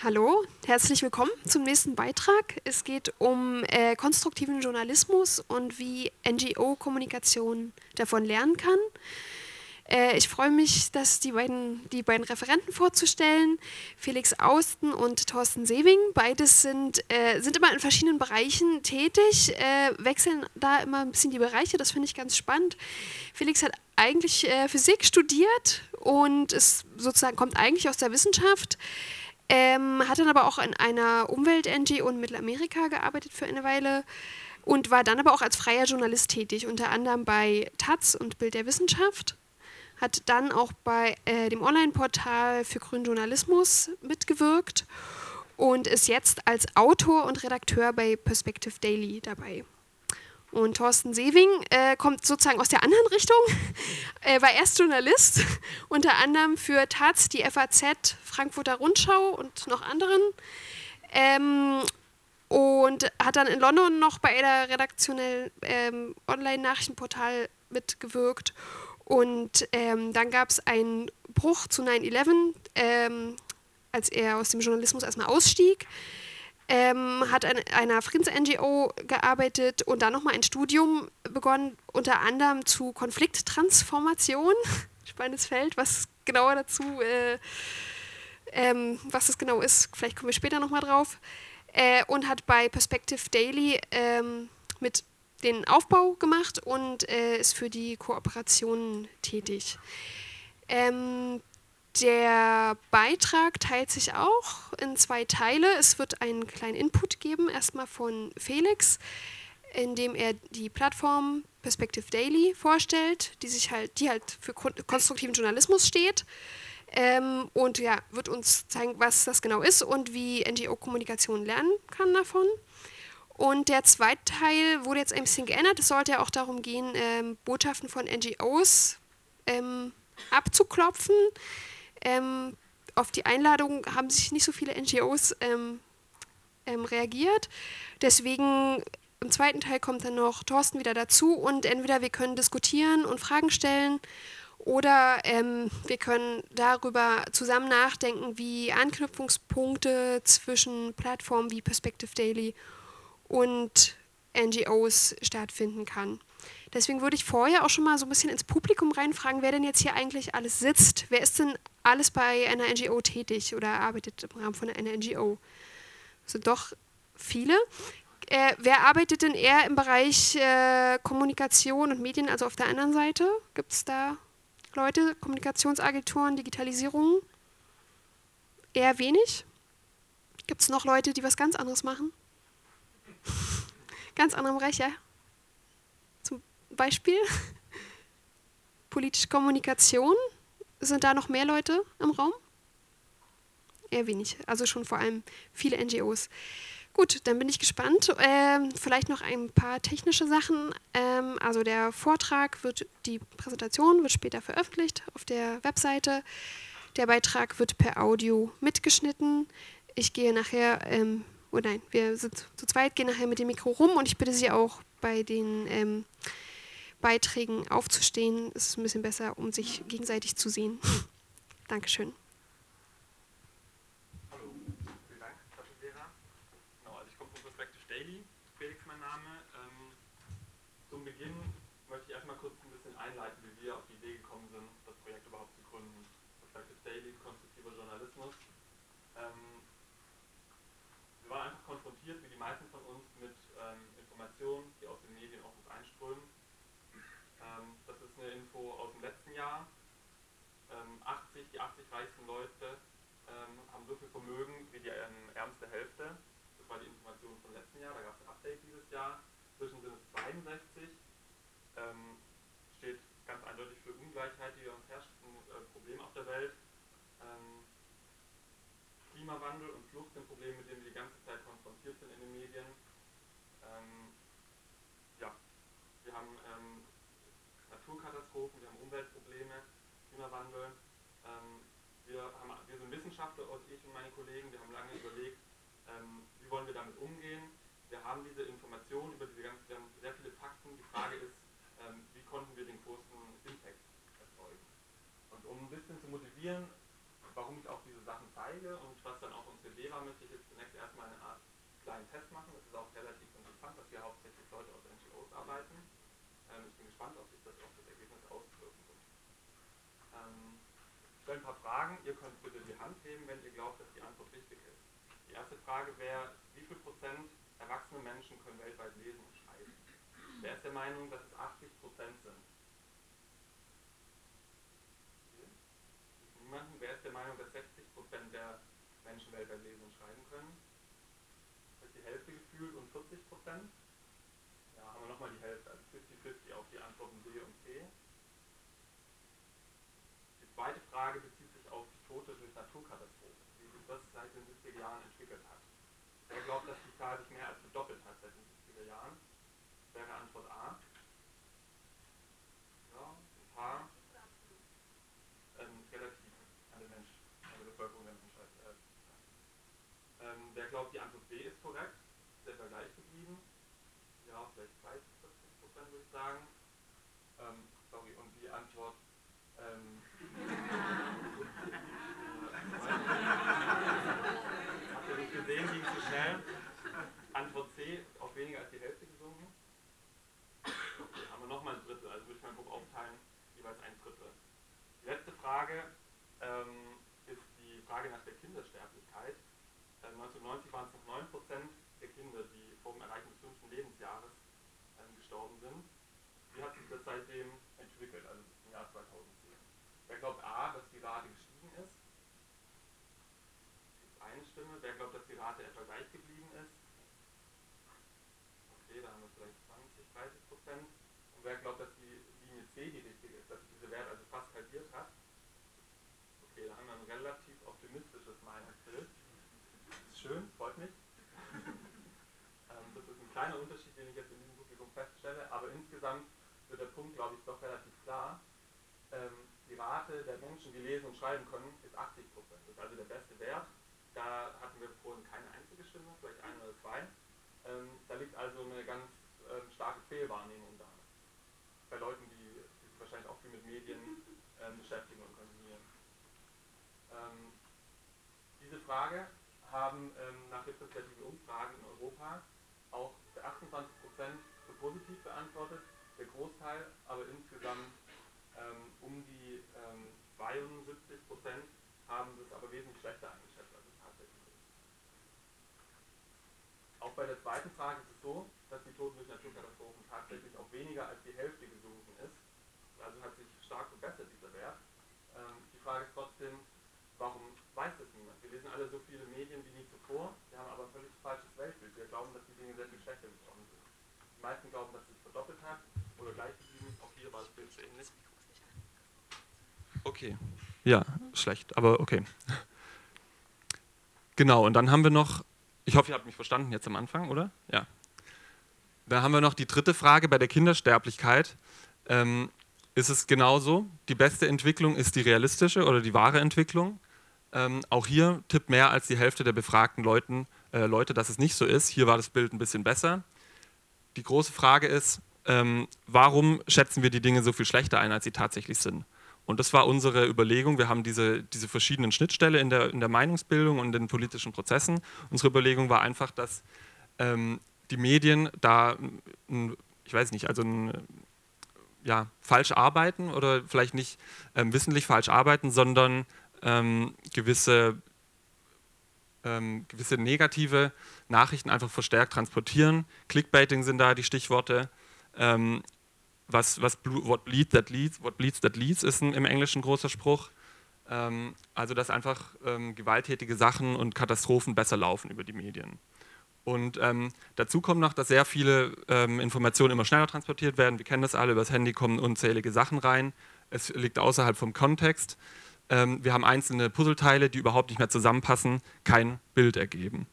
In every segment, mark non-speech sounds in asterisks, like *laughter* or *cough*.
Hallo, herzlich willkommen zum nächsten Beitrag. Es geht um äh, konstruktiven Journalismus und wie NGO-Kommunikation davon lernen kann. Äh, ich freue mich, dass die beiden, die beiden Referenten vorzustellen, Felix Austen und Thorsten Sewing. Beides sind, äh, sind immer in verschiedenen Bereichen tätig, äh, wechseln da immer ein bisschen die Bereiche, das finde ich ganz spannend. Felix hat eigentlich äh, Physik studiert und ist sozusagen kommt eigentlich aus der Wissenschaft. Ähm, hat dann aber auch in einer Umwelt-NGO in Mittelamerika gearbeitet für eine Weile und war dann aber auch als freier Journalist tätig, unter anderem bei Taz und Bild der Wissenschaft. Hat dann auch bei äh, dem Online-Portal für grünen Journalismus mitgewirkt und ist jetzt als Autor und Redakteur bei Perspective Daily dabei. Und Thorsten Sewing äh, kommt sozusagen aus der anderen *laughs* Richtung. Er war erst Journalist, *laughs* unter anderem für Taz, die FAZ, Frankfurter Rundschau und noch anderen. Ähm, und hat dann in London noch bei der redaktionellen ähm, Online-Nachrichtenportal mitgewirkt. Und ähm, dann gab es einen Bruch zu 9-11, ähm, als er aus dem Journalismus erstmal ausstieg ähm, hat an einer Friedens-NGO gearbeitet und dann nochmal ein Studium begonnen, unter anderem zu Konflikttransformation. *laughs* Spannendes Feld, was genauer dazu, äh, ähm, was das genau ist, vielleicht kommen wir später nochmal drauf. Äh, und hat bei Perspective Daily ähm, mit den Aufbau gemacht und äh, ist für die Kooperation tätig. Ähm, der Beitrag teilt sich auch in zwei Teile. Es wird einen kleinen Input geben, erstmal von Felix, indem er die Plattform Perspective Daily vorstellt, die sich halt, die halt für konstruktiven Journalismus steht. Ähm, und ja, wird uns zeigen, was das genau ist und wie NGO-Kommunikation lernen kann davon. Und der zweite Teil wurde jetzt ein bisschen geändert. Es sollte ja auch darum gehen, ähm, Botschaften von NGOs ähm, abzuklopfen. Ähm, auf die Einladung haben sich nicht so viele NGOs ähm, ähm, reagiert. Deswegen im zweiten Teil kommt dann noch Thorsten wieder dazu und entweder wir können diskutieren und Fragen stellen oder ähm, wir können darüber zusammen nachdenken, wie Anknüpfungspunkte zwischen Plattformen wie Perspective Daily und NGOs stattfinden kann. Deswegen würde ich vorher auch schon mal so ein bisschen ins Publikum reinfragen, wer denn jetzt hier eigentlich alles sitzt. Wer ist denn alles bei einer NGO tätig oder arbeitet im Rahmen von einer NGO? Also doch viele. Äh, wer arbeitet denn eher im Bereich äh, Kommunikation und Medien, also auf der anderen Seite? Gibt es da Leute, Kommunikationsagenturen, Digitalisierung? Eher wenig? Gibt es noch Leute, die was ganz anderes machen? *laughs* ganz anderem Bereich, ja? Beispiel. *laughs* Politische Kommunikation. Sind da noch mehr Leute im Raum? Eher wenig. Also schon vor allem viele NGOs. Gut, dann bin ich gespannt. Ähm, vielleicht noch ein paar technische Sachen. Ähm, also der Vortrag wird, die Präsentation wird später veröffentlicht auf der Webseite. Der Beitrag wird per Audio mitgeschnitten. Ich gehe nachher, ähm, oh nein, wir sind zu zweit, gehen nachher mit dem Mikro rum und ich bitte Sie auch bei den ähm, Beiträgen aufzustehen. Ist ein bisschen besser, um sich gegenseitig zu sehen. *laughs* Dankeschön. Hallo, vielen Dank, Dr. Vera. Genau, also ich komme von Perspective Daily, Felix mein Name. Ähm, zum Beginn möchte ich erstmal kurz ein bisschen einleiten, wie wir auf die Idee gekommen sind, das Projekt überhaupt zu gründen. Perspective Daily, konstruktiver Journalismus. Wir waren einfach konfrontiert, wie die meisten von uns, mit ähm, Informationen, die aus den Medien auf uns einströmen ähm, das ist eine Info aus dem letzten Jahr. 80, ähm, die 80 reichsten Leute ähm, haben so viel Vermögen wie die ärmste Hälfte. Das war die Information vom letzten Jahr, da gab es ein Update dieses Jahr. Zwischen sind es 62. steht ganz eindeutig für Ungleichheit, die uns herrscht, ein äh, Problem auf der Welt. Klimawandel und Flucht sind Probleme, mit denen wir die ganze Zeit konfrontiert sind in den Medien. Ähm, ja, wir haben ähm, Naturkatastrophen, wir haben Umweltprobleme, Klimawandel. Ähm, wir, haben, wir sind Wissenschaftler, ich und meine Kollegen, wir haben lange überlegt, ähm, wie wollen wir damit umgehen. Wir haben diese Informationen über diese ganzen, wir haben sehr viele Fakten. Die Frage ist, ähm, wie konnten wir den größten Impact erzeugen? Und um ein bisschen zu motivieren, warum ich auch diese Sachen zeige, und was dann auch unsere Lehrer möchte ich jetzt zunächst erstmal eine Art kleinen Test machen. Das ist auch relativ interessant, dass wir hauptsächlich Leute aus NGOs arbeiten. Ich bin gespannt, ob sich das auf das Ergebnis auswirken wird. Ähm, ich stelle ein paar Fragen. Ihr könnt bitte die Hand heben, wenn ihr glaubt, dass die Antwort richtig ist. Die erste Frage wäre, wie viel Prozent erwachsene Menschen können weltweit lesen und schreiben? Wer ist der Meinung, dass es 80 Prozent sind? Niemanden? Wer ist der Meinung, dass 60 Prozent der Menschen weltweit lesen und schreiben können? Das ist die Hälfte gefühlt und 40 Prozent? Ja, haben wir nochmal die Hälfte, also 50-50 auf die Antworten D und C. Die zweite Frage bezieht sich auf die Tote durch Naturkatastrophen, wie sich das seit den 70er Jahren entwickelt hat. Wer glaubt, dass die Zahl sich mehr als verdoppelt hat seit den 70er Jahren? Wäre Antwort A. Ja, ein paar. Ähm, relativ an den Menschen, an der Bevölkerung der Menschheit. Äh, ähm, wer glaubt, die Antwort B ist korrekt? Ist der gleich geblieben? Ja, vielleicht 30, 40 Prozent würde ich sagen. Ähm, sorry, und die Antwort ähm, *laughs* Habt ihr nicht gesehen, ging zu schnell. Antwort C, auf weniger als die Hälfte gesunken. Okay, haben wir nochmal ein Drittel, also würde ich mal grob aufteilen, jeweils ein Drittel. Die letzte Frage ähm, ist die Frage nach der Kindersterblichkeit. Äh, 1990 waren es noch 9% der Kinder, die vor dem Erreichen des fünften Lebensjahres ähm. Wie hat sich das seitdem entwickelt, also bis zum Jahr 2010? Wer glaubt A, dass die Rate gestiegen ist? Ist eine Stimme. Wer glaubt, dass die Rate etwa gleich geblieben ist? Okay, da haben wir vielleicht 20, 30 Prozent. Und wer glaubt, dass die Linie C die richtige ist, dass sich dieser Wert also fast halbiert hat? Okay, da haben wir ein relativ optimistisches Meinungsbild. Ist schön, freut mich. *laughs* ähm, das ist ein kleiner Unterschied, den ich jetzt in diesem Publikum feststelle, aber insgesamt wird der Punkt, glaube ich, doch relativ klar. Ähm, die Rate der Menschen, die lesen und schreiben können, ist 80 Prozent. Das ist also der beste Wert. Da hatten wir vorhin keine einzige Stimme, vielleicht eine oder zwei. Ähm, da liegt also eine ganz ähm, starke Fehlwahrnehmung da. Bei Leuten, die, sich wahrscheinlich auch viel mit Medien ähm, beschäftigen und konsumieren. Ähm, diese Frage haben ähm, nach repräsentativen Umfragen in Europa auch 28 Prozent positiv beantwortet, der Großteil aber insgesamt ähm, um die 72 Prozent haben das aber wesentlich schlechter eingeschätzt, als es tatsächlich ist. Auch bei der zweiten Frage ist es so, dass die Toten durch Naturkatastrophen tatsächlich auf weniger als die Hälfte gesunken ist. Also hat sich stark verbessert dieser Wert. Ähm, die Frage ist trotzdem, warum weiß das niemand? Wir lesen alle so viele Medien wie nie zuvor, wir haben aber ein völlig falsches Weltbild. Wir glauben, dass die Dinge sehr viel schlechter geworden sind. Die meisten glauben, dass es sich verdoppelt hat oder gleich geblieben. Auch hier war das Bild so ähnlich. Okay. Ja, schlecht, aber okay. Genau, und dann haben wir noch, ich hoffe, ihr habt mich verstanden jetzt am Anfang, oder? Ja. Da haben wir noch die dritte Frage bei der Kindersterblichkeit. Ähm, ist es genauso? Die beste Entwicklung ist die realistische oder die wahre Entwicklung. Ähm, auch hier tippt mehr als die Hälfte der befragten Leuten, äh, Leute, dass es nicht so ist. Hier war das Bild ein bisschen besser. Die große Frage ist, ähm, warum schätzen wir die Dinge so viel schlechter ein, als sie tatsächlich sind? Und das war unsere Überlegung. Wir haben diese, diese verschiedenen Schnittstellen in der, in der Meinungsbildung und in den politischen Prozessen. Unsere Überlegung war einfach, dass ähm, die Medien da, ich weiß nicht, also ein, ja, falsch arbeiten oder vielleicht nicht ähm, wissentlich falsch arbeiten, sondern ähm, gewisse, ähm, gewisse negative Nachrichten einfach verstärkt transportieren. Clickbaiting sind da die Stichworte. Ähm, was, was what bleeds that leads, what bleeds that leads ist ein, im Englischen großer Spruch. Ähm, also dass einfach ähm, gewalttätige Sachen und Katastrophen besser laufen über die Medien. Und ähm, dazu kommt noch, dass sehr viele ähm, Informationen immer schneller transportiert werden. Wir kennen das alle, übers Handy kommen unzählige Sachen rein. Es liegt außerhalb vom Kontext. Ähm, wir haben einzelne Puzzleteile, die überhaupt nicht mehr zusammenpassen, kein Bild ergeben.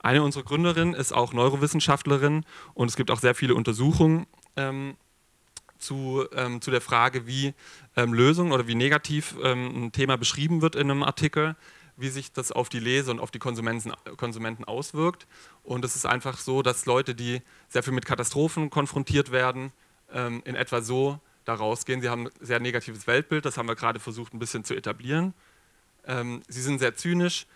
Eine unserer Gründerinnen ist auch Neurowissenschaftlerin und es gibt auch sehr viele Untersuchungen ähm, zu, ähm, zu der Frage, wie ähm, Lösungen oder wie negativ ähm, ein Thema beschrieben wird in einem Artikel, wie sich das auf die Leser und auf die Konsumenten, Konsumenten auswirkt. Und es ist einfach so, dass Leute, die sehr viel mit Katastrophen konfrontiert werden, ähm, in etwa so da rausgehen. Sie haben ein sehr negatives Weltbild, das haben wir gerade versucht ein bisschen zu etablieren. Ähm, sie sind sehr zynisch,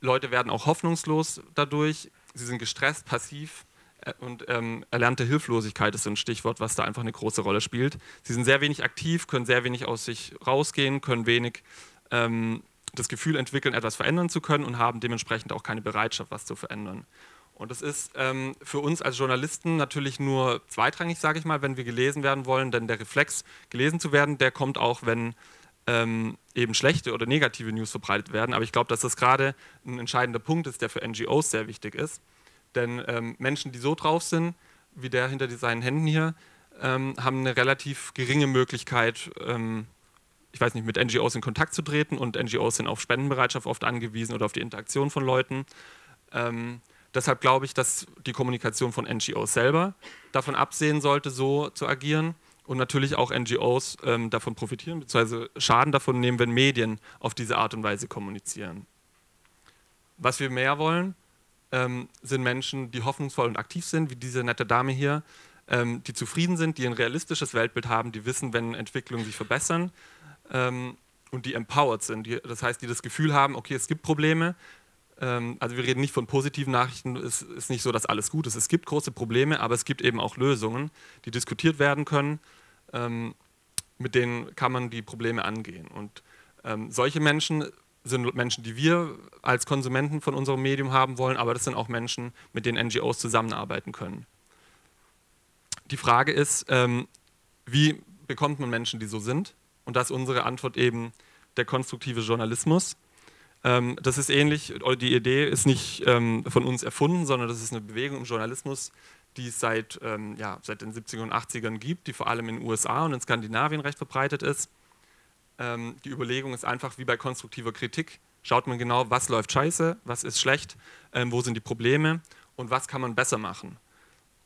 Leute werden auch hoffnungslos dadurch, sie sind gestresst, passiv äh, und ähm, erlernte Hilflosigkeit ist so ein Stichwort, was da einfach eine große Rolle spielt. Sie sind sehr wenig aktiv, können sehr wenig aus sich rausgehen, können wenig ähm, das Gefühl entwickeln, etwas verändern zu können und haben dementsprechend auch keine Bereitschaft, was zu verändern. Und das ist ähm, für uns als Journalisten natürlich nur zweitrangig, sage ich mal, wenn wir gelesen werden wollen, denn der Reflex, gelesen zu werden, der kommt auch, wenn ähm, eben schlechte oder negative News verbreitet werden. Aber ich glaube, dass das gerade ein entscheidender Punkt ist, der für NGOs sehr wichtig ist. Denn ähm, Menschen, die so drauf sind, wie der hinter seinen Händen hier, ähm, haben eine relativ geringe Möglichkeit, ähm, ich weiß nicht, mit NGOs in Kontakt zu treten und NGOs sind auf Spendenbereitschaft oft angewiesen oder auf die Interaktion von Leuten. Ähm, deshalb glaube ich, dass die Kommunikation von NGOs selber davon absehen sollte, so zu agieren und natürlich auch NGOs ähm, davon profitieren bzw. Schaden davon nehmen, wenn Medien auf diese Art und Weise kommunizieren. Was wir mehr wollen, ähm, sind Menschen, die hoffnungsvoll und aktiv sind, wie diese nette Dame hier, ähm, die zufrieden sind, die ein realistisches Weltbild haben, die wissen, wenn Entwicklungen sich verbessern ähm, und die empowered sind. Die, das heißt, die das Gefühl haben, okay, es gibt Probleme. Ähm, also wir reden nicht von positiven Nachrichten, es ist nicht so, dass alles gut ist. Es gibt große Probleme, aber es gibt eben auch Lösungen, die diskutiert werden können ähm, mit denen kann man die Probleme angehen. Und ähm, solche Menschen sind Menschen, die wir als Konsumenten von unserem Medium haben wollen, aber das sind auch Menschen, mit denen NGOs zusammenarbeiten können. Die Frage ist, ähm, wie bekommt man Menschen, die so sind? Und da ist unsere Antwort eben der konstruktive Journalismus. Ähm, das ist ähnlich, die Idee ist nicht ähm, von uns erfunden, sondern das ist eine Bewegung im Journalismus, die es seit, ähm, ja, seit den 70er und 80ern gibt, die vor allem in den USA und in Skandinavien recht verbreitet ist. Ähm, die Überlegung ist einfach wie bei konstruktiver Kritik, schaut man genau, was läuft scheiße, was ist schlecht, ähm, wo sind die Probleme und was kann man besser machen.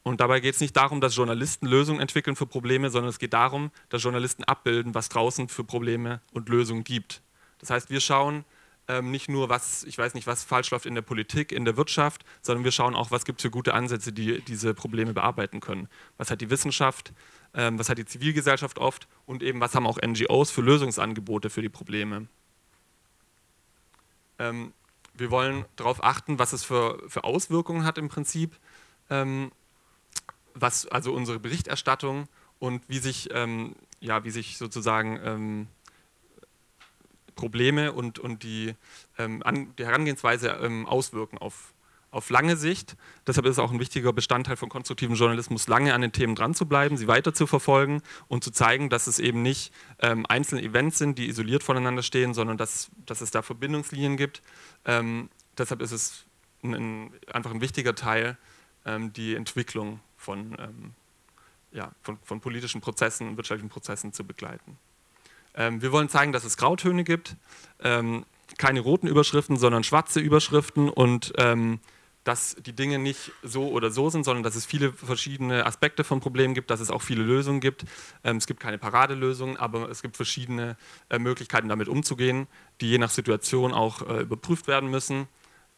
Und dabei geht es nicht darum, dass Journalisten Lösungen entwickeln für Probleme, sondern es geht darum, dass Journalisten abbilden, was draußen für Probleme und Lösungen gibt. Das heißt, wir schauen, ähm, nicht nur, was, ich weiß nicht, was falsch läuft in der Politik, in der Wirtschaft, sondern wir schauen auch, was gibt es für gute Ansätze, die diese Probleme bearbeiten können. Was hat die Wissenschaft, ähm, was hat die Zivilgesellschaft oft und eben, was haben auch NGOs für Lösungsangebote für die Probleme. Ähm, wir wollen darauf achten, was es für, für Auswirkungen hat im Prinzip, ähm, was also unsere Berichterstattung und wie sich, ähm, ja, wie sich sozusagen ähm, Probleme und, und die, ähm, an, die Herangehensweise ähm, auswirken auf, auf lange Sicht. Deshalb ist es auch ein wichtiger Bestandteil von konstruktivem Journalismus, lange an den Themen dran zu bleiben, sie weiter zu verfolgen und zu zeigen, dass es eben nicht ähm, einzelne Events sind, die isoliert voneinander stehen, sondern dass, dass es da Verbindungslinien gibt. Ähm, deshalb ist es ein, ein, einfach ein wichtiger Teil, ähm, die Entwicklung von, ähm, ja, von, von politischen Prozessen, wirtschaftlichen Prozessen zu begleiten. Ähm, wir wollen zeigen, dass es Grautöne gibt, ähm, keine roten Überschriften, sondern schwarze Überschriften und ähm, dass die Dinge nicht so oder so sind, sondern dass es viele verschiedene Aspekte von Problemen gibt, dass es auch viele Lösungen gibt. Ähm, es gibt keine Paradelösungen, aber es gibt verschiedene äh, Möglichkeiten, damit umzugehen, die je nach Situation auch äh, überprüft werden müssen.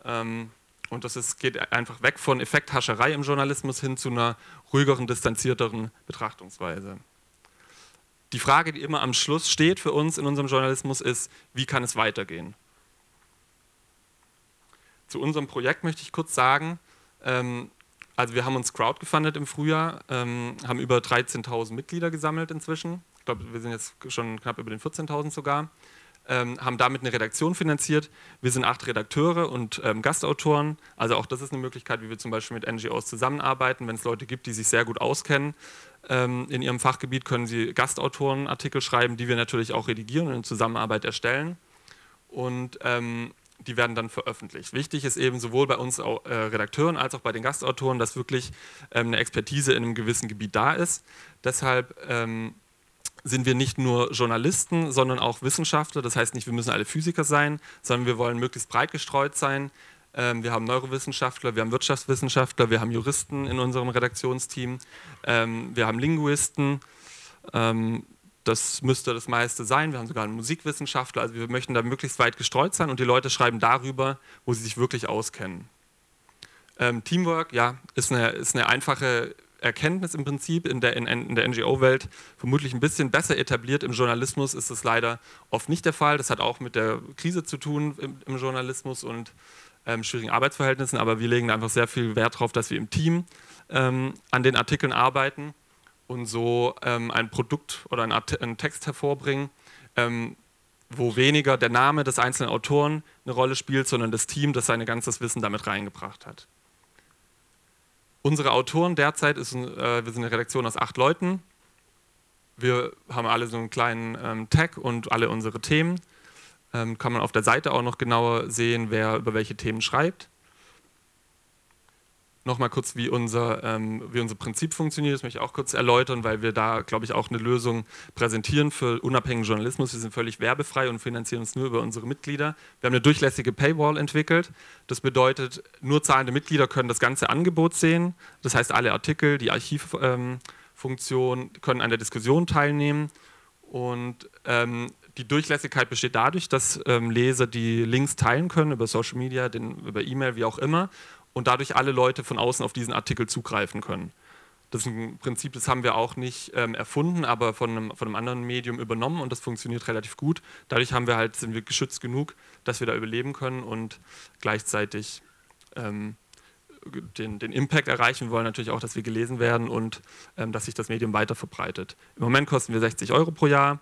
Ähm, und das ist, geht einfach weg von Effekthascherei im Journalismus hin zu einer ruhigeren, distanzierteren Betrachtungsweise die Frage, die immer am Schluss steht für uns in unserem Journalismus, ist, wie kann es weitergehen? Zu unserem Projekt möchte ich kurz sagen, ähm, also wir haben uns crowdgefundet im Frühjahr, ähm, haben über 13.000 Mitglieder gesammelt inzwischen. Ich glaube, wir sind jetzt schon knapp über den 14.000 sogar. Ähm, haben damit eine Redaktion finanziert. Wir sind acht Redakteure und ähm, Gastautoren. Also auch das ist eine Möglichkeit, wie wir zum Beispiel mit NGOs zusammenarbeiten, wenn es Leute gibt, die sich sehr gut auskennen in ihrem Fachgebiet können Sie Gastautorenartikel schreiben, die wir natürlich auch redigieren und in Zusammenarbeit erstellen. Und ähm, die werden dann veröffentlicht. Wichtig ist eben sowohl bei uns äh, Redakteuren als auch bei den Gastautoren, dass wirklich ähm, eine Expertise in einem gewissen Gebiet da ist. Deshalb ähm, sind wir nicht nur Journalisten, sondern auch Wissenschaftler. Das heißt nicht, wir müssen alle Physiker sein, sondern wir wollen möglichst breit gestreut sein. Ähm, wir haben Neurowissenschaftler, wir haben Wirtschaftswissenschaftler, wir haben Juristen in unserem Redaktionsteam, ähm, wir haben Linguisten. Ähm, das müsste das meiste sein. Wir haben sogar einen Musikwissenschaftler. Also wir möchten da möglichst weit gestreut sein und die Leute schreiben darüber, wo sie sich wirklich auskennen. Ähm, Teamwork, ja, ist eine, ist eine einfache Erkenntnis im Prinzip in der, in, in der NGO-Welt vermutlich ein bisschen besser etabliert. Im Journalismus ist es leider oft nicht der Fall. Das hat auch mit der Krise zu tun im, im Journalismus und ähm, schwierigen Arbeitsverhältnissen, aber wir legen einfach sehr viel Wert darauf, dass wir im Team ähm, an den Artikeln arbeiten und so ähm, ein Produkt oder ein, einen Text hervorbringen, ähm, wo weniger der Name des einzelnen Autoren eine Rolle spielt, sondern das Team, das sein ganzes Wissen damit reingebracht hat. Unsere Autoren derzeit ist, äh, wir sind eine Redaktion aus acht Leuten. Wir haben alle so einen kleinen ähm, Tag und alle unsere Themen. Ähm, kann man auf der Seite auch noch genauer sehen, wer über welche Themen schreibt nochmal kurz, wie unser, ähm, wie unser Prinzip funktioniert. Das möchte ich auch kurz erläutern, weil wir da, glaube ich, auch eine Lösung präsentieren für unabhängigen Journalismus. Wir sind völlig werbefrei und finanzieren uns nur über unsere Mitglieder. Wir haben eine durchlässige Paywall entwickelt. Das bedeutet, nur zahlende Mitglieder können das ganze Angebot sehen. Das heißt, alle Artikel, die Archivfunktion ähm, können an der Diskussion teilnehmen. Und ähm, die Durchlässigkeit besteht dadurch, dass ähm, Leser die Links teilen können über Social Media, den, über E-Mail, wie auch immer und dadurch alle Leute von außen auf diesen Artikel zugreifen können. Das ist ein Prinzip, das haben wir auch nicht ähm, erfunden, aber von einem, von einem anderen Medium übernommen und das funktioniert relativ gut. Dadurch haben wir halt, sind wir geschützt genug, dass wir da überleben können und gleichzeitig ähm, den, den, Impact erreichen. Wir wollen natürlich auch, dass wir gelesen werden und ähm, dass sich das Medium weiter verbreitet. Im Moment kosten wir 60 Euro pro Jahr.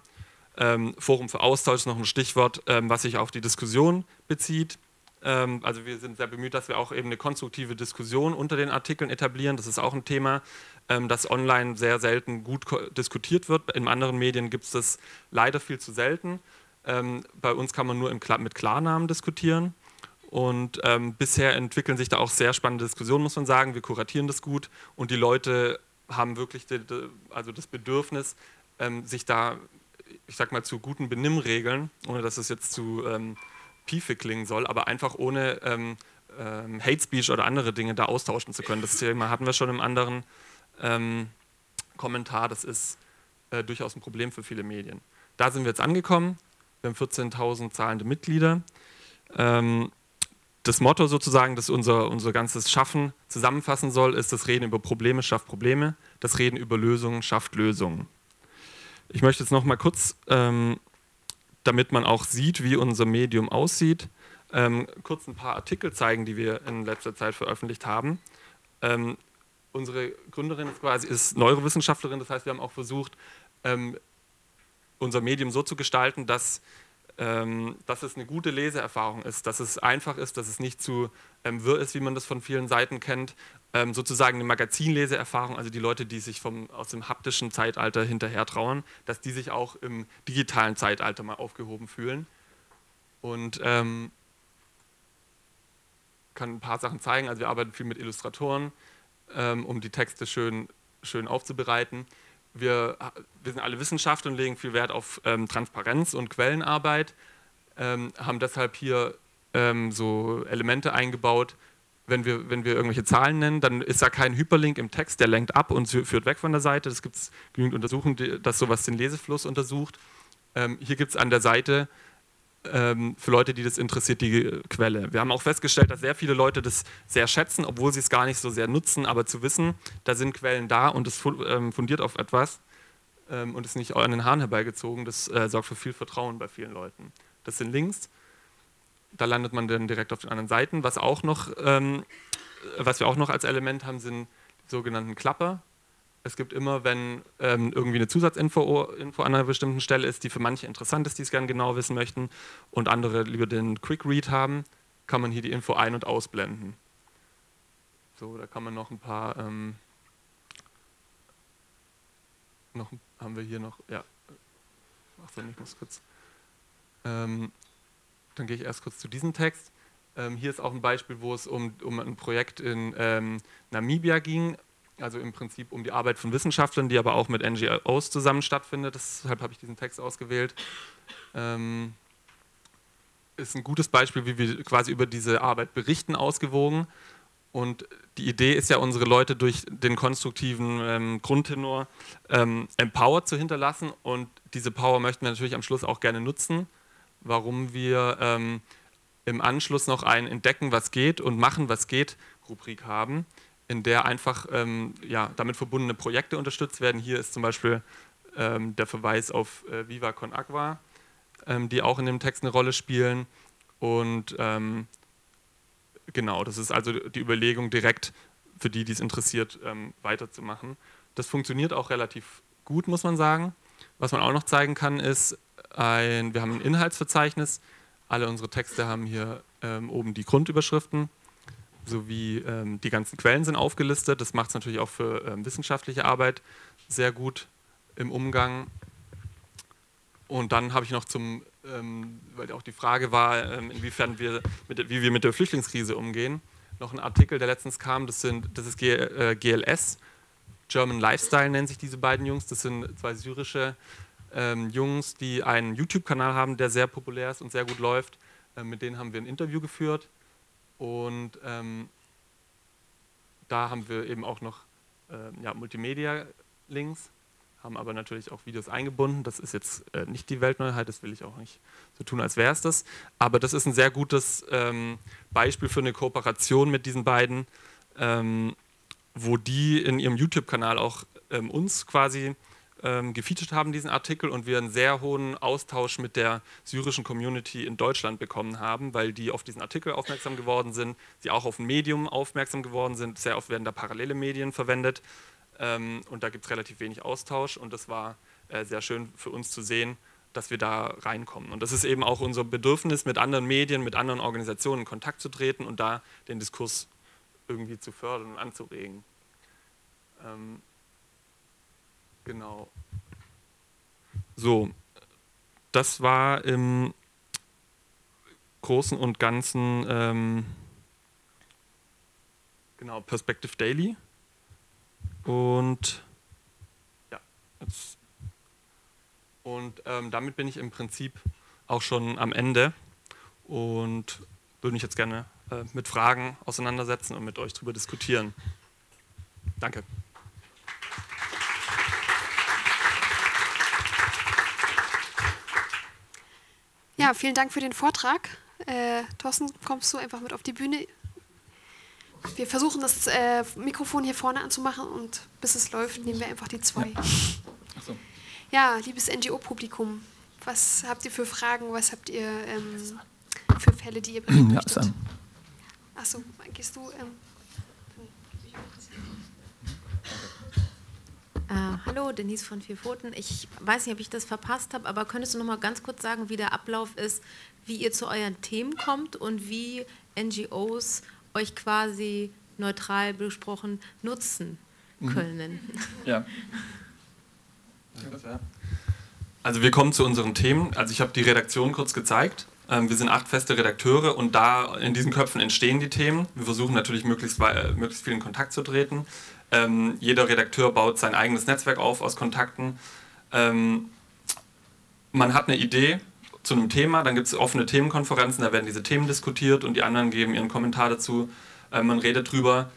Ähm, Forum für Austausch ist noch ein Stichwort, ähm, was sich auf die Diskussion bezieht. Ähm, also wir sind sehr bemüht, dass wir auch eben eine konstruktive Diskussion unter den Artikeln etablieren. Das ist auch ein Thema, ähm, das online sehr selten gut diskutiert wird. In anderen Medien gibt es das leider viel zu selten. Ähm, bei uns kann man nur mit Klarnamen diskutieren. Und ähm, bisher entwickeln sich da auch sehr spannende Diskussionen, muss man sagen. Wir kuratieren das gut und die Leute haben wirklich die, die, also das Bedürfnis, sich da, ich sag mal, zu guten Benimmregeln, ohne dass es jetzt zu ähm, piefig klingen soll, aber einfach ohne ähm, ähm, Hate Speech oder andere Dinge da austauschen zu können. Das Thema hatten wir schon im anderen ähm, Kommentar. Das ist äh, durchaus ein Problem für viele Medien. Da sind wir jetzt angekommen. Wir haben 14.000 zahlende Mitglieder. Ähm, das Motto sozusagen, das unser, unser ganzes Schaffen zusammenfassen soll, ist, das Reden über Probleme schafft Probleme, das Reden über Lösungen schafft Lösungen. Ich möchte jetzt noch mal kurz ähm, damit man auch sieht, wie unser Medium aussieht, ähm, kurz ein paar Artikel zeigen, die wir in letzter Zeit veröffentlicht haben. Ähm, unsere Gründerin ist quasi ist Neurowissenschaftlerin, das heißt, wir haben auch versucht, ähm, unser Medium so zu gestalten, dass dass es eine gute Leseerfahrung ist, dass es einfach ist, dass es nicht zu ähm, wirr ist, wie man das von vielen Seiten kennt. Ähm, sozusagen eine Magazinleseerfahrung, also die Leute, die sich vom, aus dem haptischen Zeitalter hinterher trauern, dass die sich auch im digitalen Zeitalter mal aufgehoben fühlen. Und ähm, kann ein paar Sachen zeigen. Also wir arbeiten viel mit Illustratoren, ähm, um die Texte schön, schön aufzubereiten wir, wir sind alle Wissenschaftler und legen viel Wert auf ähm, Transparenz und Quellenarbeit, ähm, haben deshalb hier ähm, so Elemente eingebaut. Wenn wir, wenn wir irgendwelche Zahlen nennen, dann ist da kein Hyperlink im Text, der lenkt ab und führt weg von der Seite. Es gibt genügend Untersuchungen, dass sowas den Lesefluss untersucht. Ähm, hier gibt es an der Seite für Leute, die das interessiert, die Quelle. Wir haben auch festgestellt, dass sehr viele Leute das sehr schätzen, obwohl sie es gar nicht so sehr nutzen, aber zu wissen, da sind Quellen da und es ähm, fundiert auf etwas ähm, und ist nicht an den Haaren herbeigezogen, das äh, sorgt für viel Vertrauen bei vielen Leuten. Das sind Links, da landet man dann direkt auf den anderen Seiten. Was, auch noch, ähm, was wir auch noch als Element haben, sind die sogenannten Klapper es gibt immer, wenn ähm, irgendwie eine Zusatzinfo Info an einer bestimmten Stelle ist, die für manche interessant ist, die es gerne genau wissen möchten, und andere lieber den Quick Read haben, kann man hier die Info ein- und ausblenden. So, da kann man noch ein paar, ähm, noch haben wir hier noch, ja, ach so, ich muss kurz, ähm, dann gehe ich erst kurz zu diesem Text. Ähm, hier ist auch ein Beispiel, wo es um, um ein Projekt in ähm, Namibia ging, also im Prinzip um die Arbeit von Wissenschaftlern, die aber auch mit NGOs zusammen stattfindet. Deshalb habe ich diesen Text ausgewählt. Ähm, ist ein gutes Beispiel, wie wir quasi über diese Arbeit berichten, ausgewogen. Und die Idee ist ja, unsere Leute durch den konstruktiven ähm, Grundtenor ähm, empowered zu hinterlassen. Und diese Power möchten wir natürlich am Schluss auch gerne nutzen, warum wir ähm, im Anschluss noch ein Entdecken, was geht und machen, was geht Rubrik haben in der einfach ähm, ja, damit verbundene Projekte unterstützt werden. Hier ist zum Beispiel ähm, der Verweis auf äh, Viva Con Agua, ähm, die auch in dem Text eine Rolle spielen. Und ähm, genau, das ist also die Überlegung, direkt für die, die es interessiert, ähm, weiterzumachen. Das funktioniert auch relativ gut, muss man sagen. Was man auch noch zeigen kann, ist, ein, wir haben ein Inhaltsverzeichnis. Alle unsere Texte haben hier ähm, oben die Grundüberschriften sowie ähm, die ganzen Quellen sind aufgelistet. Das macht es natürlich auch für ähm, wissenschaftliche Arbeit sehr gut im Umgang. Und dann habe ich noch zum, ähm, weil auch die Frage war, ähm, inwiefern wir mit, wie wir mit der Flüchtlingskrise umgehen, noch einen Artikel, der letztens kam. Das, sind, das ist G, äh, GLS, German Lifestyle nennen sich diese beiden Jungs. Das sind zwei syrische ähm, Jungs, die einen YouTube-Kanal haben, der sehr populär ist und sehr gut läuft. Äh, mit denen haben wir ein Interview geführt. Und ähm, da haben wir eben auch noch äh, ja, Multimedia-Links, haben aber natürlich auch Videos eingebunden. Das ist jetzt äh, nicht die Weltneuheit, das will ich auch nicht so tun, als wäre es das. Aber das ist ein sehr gutes ähm, Beispiel für eine Kooperation mit diesen beiden, ähm, wo die in ihrem YouTube-Kanal auch ähm, uns quasi ähm, gefeatured haben, diesen Artikel, und wir einen sehr hohen Austausch mit der syrischen Community in Deutschland bekommen haben, weil die auf diesen Artikel aufmerksam geworden sind, sie auch auf ein Medium aufmerksam geworden sind. Sehr oft werden da parallele Medien verwendet ähm, und da gibt es relativ wenig Austausch und das war äh, sehr schön für uns zu sehen, dass wir da reinkommen. Und das ist eben auch unser Bedürfnis, mit anderen Medien, mit anderen Organisationen in Kontakt zu treten und da den Diskurs irgendwie zu fördern und anzuregen. Ähm, Genau. So, das war im Großen und Ganzen ähm, genau Perspective Daily. Und ja, jetzt, und ähm, damit bin ich im Prinzip auch schon am Ende und würde mich jetzt gerne äh, mit Fragen auseinandersetzen und mit euch darüber diskutieren. Danke. Ja, vielen Dank für den Vortrag. Äh, Thorsten, kommst du einfach mit auf die Bühne? Wir versuchen das äh, Mikrofon hier vorne anzumachen und bis es läuft, nehmen wir einfach die zwei. Ja, so. ja liebes NGO-Publikum, was habt ihr für Fragen, was habt ihr ähm, für Fälle, die ihr berichtet? Ja, ist an. Achso, gehst du? Ähm, Äh, hallo, Denise von Vier Pfoten. Ich weiß nicht, ob ich das verpasst habe, aber könntest du noch mal ganz kurz sagen, wie der Ablauf ist, wie ihr zu euren Themen kommt und wie NGOs euch quasi neutral besprochen nutzen mhm. können? Mhm. Ja. *laughs* Also wir kommen zu unseren Themen. Also ich habe die Redaktion kurz gezeigt. Ähm, wir sind acht feste Redakteure und da in diesen Köpfen entstehen die Themen. Wir versuchen natürlich möglichst, möglichst viel in Kontakt zu treten. Ähm, jeder Redakteur baut sein eigenes Netzwerk auf aus Kontakten. Ähm, man hat eine Idee zu einem Thema, dann gibt es offene Themenkonferenzen, da werden diese Themen diskutiert und die anderen geben ihren Kommentar dazu. Äh, man redet drüber,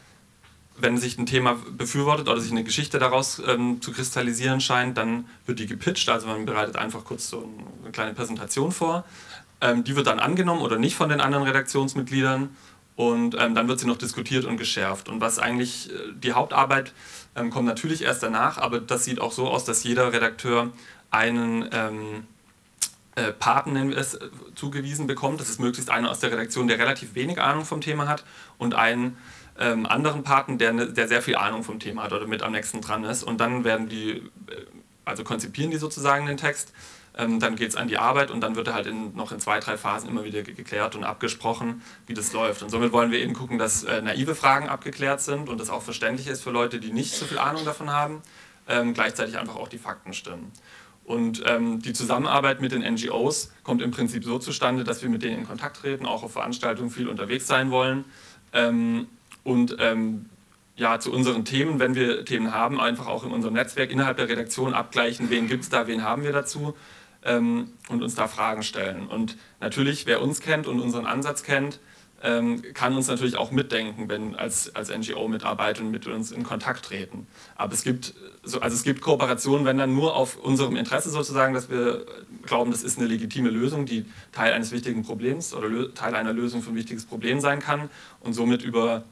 wenn sich ein Thema befürwortet oder sich eine Geschichte daraus ähm, zu kristallisieren scheint, dann wird die gepitcht, also man bereitet einfach kurz so eine kleine Präsentation vor. Ähm, die wird dann angenommen oder nicht von den anderen Redaktionsmitgliedern und ähm, dann wird sie noch diskutiert und geschärft. Und was eigentlich äh, die Hauptarbeit ähm, kommt natürlich erst danach, aber das sieht auch so aus, dass jeder Redakteur einen ähm, äh, Paten, nennen wir es, äh, zugewiesen bekommt. Das ist möglichst einer aus der Redaktion, der relativ wenig Ahnung vom Thema hat und einen ähm, anderen Paten, der, ne, der sehr viel Ahnung vom Thema hat oder mit am nächsten dran ist. Und dann werden die, äh, also konzipieren die sozusagen den Text ähm, dann geht es an die Arbeit und dann wird er halt in, noch in zwei, drei Phasen immer wieder geklärt und abgesprochen, wie das läuft. Und somit wollen wir eben gucken, dass äh, naive Fragen abgeklärt sind und das auch verständlich ist für Leute, die nicht so viel Ahnung davon haben, ähm, gleichzeitig einfach auch die Fakten stimmen. Und ähm, die Zusammenarbeit mit den NGOs kommt im Prinzip so zustande, dass wir mit denen in Kontakt treten, auch auf Veranstaltungen viel unterwegs sein wollen. Ähm, und ähm, ja, zu unseren Themen, wenn wir Themen haben, einfach auch in unserem Netzwerk innerhalb der Redaktion abgleichen, wen gibt es da, wen haben wir dazu ähm, und uns da Fragen stellen. Und natürlich, wer uns kennt und unseren Ansatz kennt, ähm, kann uns natürlich auch mitdenken, wenn als, als NGO-Mitarbeiter und mit uns in Kontakt treten. Aber es gibt, also es gibt Kooperationen, wenn dann nur auf unserem Interesse sozusagen, dass wir glauben, das ist eine legitime Lösung, die Teil eines wichtigen Problems oder Teil einer Lösung für ein wichtiges Problem sein kann und somit über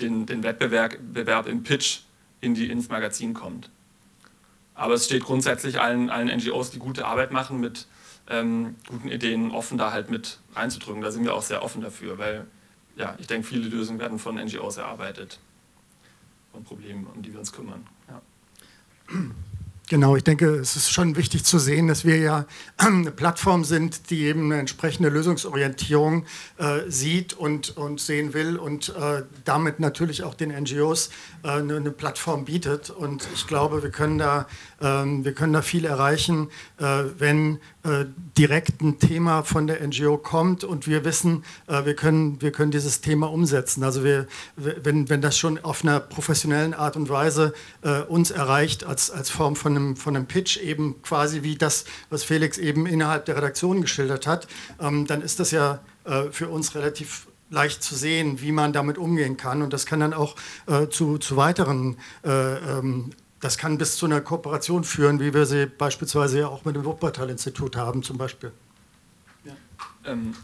den, den Wettbewerb Bewerb im Pitch in die, ins Magazin kommt. Aber es steht grundsätzlich allen, allen NGOs, die gute Arbeit machen, mit ähm, guten Ideen offen da halt mit reinzudrücken. Da sind wir auch sehr offen dafür, weil ja, ich denke, viele Lösungen werden von NGOs erarbeitet und Problemen, um die wir uns kümmern. Ja. Genau, ich denke, es ist schon wichtig zu sehen, dass wir ja eine Plattform sind, die eben eine entsprechende Lösungsorientierung äh, sieht und, und sehen will und äh, damit natürlich auch den NGOs äh, eine, eine, Plattform bietet. Und ich glaube, wir können da, ähm, wir können da viel erreichen, äh, wenn äh, direkt ein Thema von der NGO kommt und wir wissen, äh, wir, können, wir können dieses Thema umsetzen. Also wir, wenn, wenn das schon auf einer professionellen Art und Weise uns erreicht, als, als Form von einem, von einem Pitch, eben quasi wie das, was Felix eben innerhalb der Redaktion geschildert hat, ähm, dann ist das ja für uns relativ leicht zu sehen, wie man damit umgehen kann. Und das kann dann auch äh, zu, zu weiteren äh, ähm, das kann bis zu einer Kooperation führen, wie wir sie beispielsweise ja auch mit dem Wuppertal-Institut haben zum Beispiel. Ja. Ähm,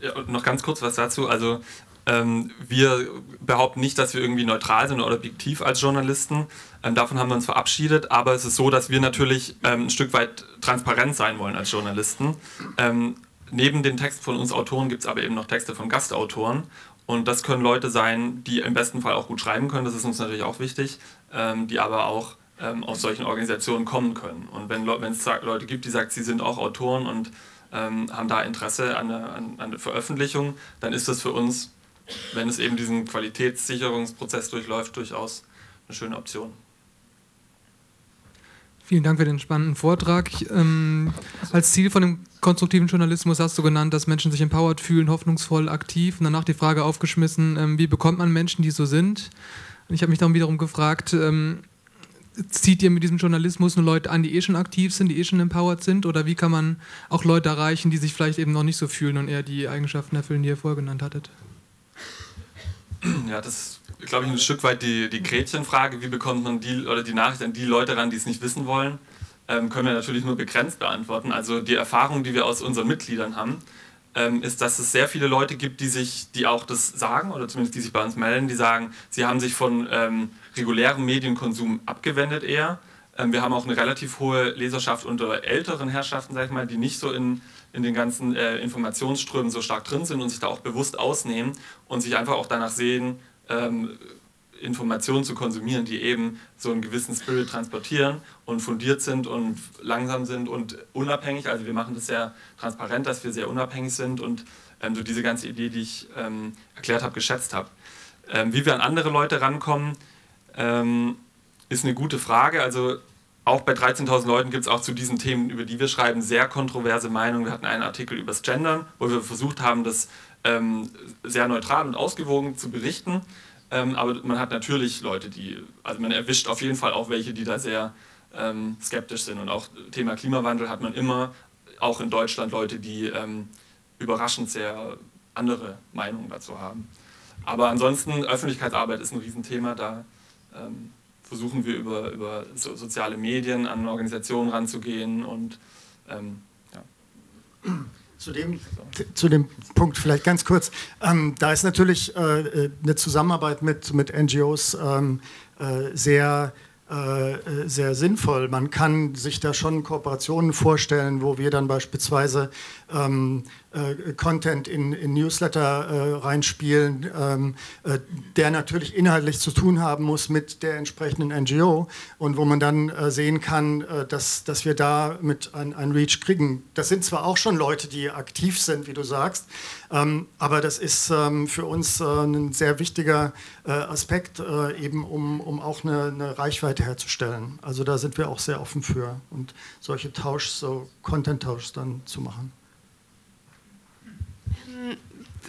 ja, noch ganz kurz was dazu. Also ähm, wir behaupten nicht, dass wir irgendwie neutral sind oder objektiv als Journalisten. Ähm, davon haben wir uns verabschiedet. Aber es ist so, dass wir natürlich ähm, ein Stück weit transparent sein wollen als Journalisten. Ähm, neben den Texten von uns Autoren gibt es aber eben noch Texte von Gastautoren. Und das können Leute sein, die im besten Fall auch gut schreiben können. Das ist uns natürlich auch wichtig. Ähm, die aber auch ähm, aus solchen Organisationen kommen können. Und wenn es Leute gibt, die sagen, sie sind auch Autoren und ähm, haben da Interesse an der, an, an der Veröffentlichung, dann ist das für uns, wenn es eben diesen Qualitätssicherungsprozess durchläuft, durchaus eine schöne Option. Vielen Dank für den spannenden Vortrag. Ähm, als Ziel von dem konstruktiven Journalismus hast du genannt, dass Menschen sich empowered fühlen, hoffnungsvoll, aktiv. Und danach die Frage aufgeschmissen, ähm, wie bekommt man Menschen, die so sind? Und ich habe mich darum wiederum gefragt, ähm, zieht ihr mit diesem Journalismus nur Leute an, die eh schon aktiv sind, die eh schon empowered sind? Oder wie kann man auch Leute erreichen, die sich vielleicht eben noch nicht so fühlen und eher die Eigenschaften erfüllen, die ihr vorher genannt hattet? Ja, das ist, glaube ich, ein Stück weit die, die Gretchenfrage. Wie bekommt man die oder die Nachricht an die Leute ran, die es nicht wissen wollen? Ähm, können wir natürlich nur begrenzt beantworten. Also die Erfahrung, die wir aus unseren Mitgliedern haben, ähm, ist, dass es sehr viele Leute gibt, die sich, die auch das sagen oder zumindest die sich bei uns melden, die sagen, sie haben sich von ähm, regulärem Medienkonsum abgewendet eher. Ähm, wir haben auch eine relativ hohe Leserschaft unter älteren Herrschaften, sag ich mal, die nicht so in, in den ganzen äh, Informationsströmen so stark drin sind und sich da auch bewusst ausnehmen und sich einfach auch danach sehen, ähm, Informationen zu konsumieren, die eben so einen gewissen Spirit transportieren und fundiert sind und langsam sind und unabhängig. Also wir machen das sehr transparent, dass wir sehr unabhängig sind und ähm, so diese ganze Idee, die ich ähm, erklärt habe, geschätzt habe. Ähm, wie wir an andere Leute rankommen, ähm, ist eine gute Frage. Also auch bei 13.000 Leuten gibt es auch zu diesen Themen, über die wir schreiben, sehr kontroverse Meinungen. Wir hatten einen Artikel über das Gendern, wo wir versucht haben, das ähm, sehr neutral und ausgewogen zu berichten. Ähm, aber man hat natürlich Leute, die, also man erwischt auf jeden Fall auch welche, die da sehr ähm, skeptisch sind. Und auch Thema Klimawandel hat man immer, auch in Deutschland, Leute, die ähm, überraschend sehr andere Meinungen dazu haben. Aber ansonsten, Öffentlichkeitsarbeit ist ein Riesenthema. Da ähm, versuchen wir über, über so, soziale Medien an Organisationen ranzugehen und ähm, ja. Zu dem, zu dem Punkt vielleicht ganz kurz. Ähm, da ist natürlich äh, eine Zusammenarbeit mit, mit NGOs ähm, äh, sehr, äh, sehr sinnvoll. Man kann sich da schon Kooperationen vorstellen, wo wir dann beispielsweise ähm, äh, Content in, in Newsletter äh, reinspielen, ähm, äh, der natürlich inhaltlich zu tun haben muss mit der entsprechenden NGO und wo man dann äh, sehen kann, äh, dass, dass wir da mit ein, ein Reach kriegen. Das sind zwar auch schon Leute, die aktiv sind, wie du sagst, ähm, aber das ist ähm, für uns äh, ein sehr wichtiger Aspekt, eben um, um auch eine, eine Reichweite herzustellen. Also da sind wir auch sehr offen für und solche Tauschs, so Content-Tauschs dann zu machen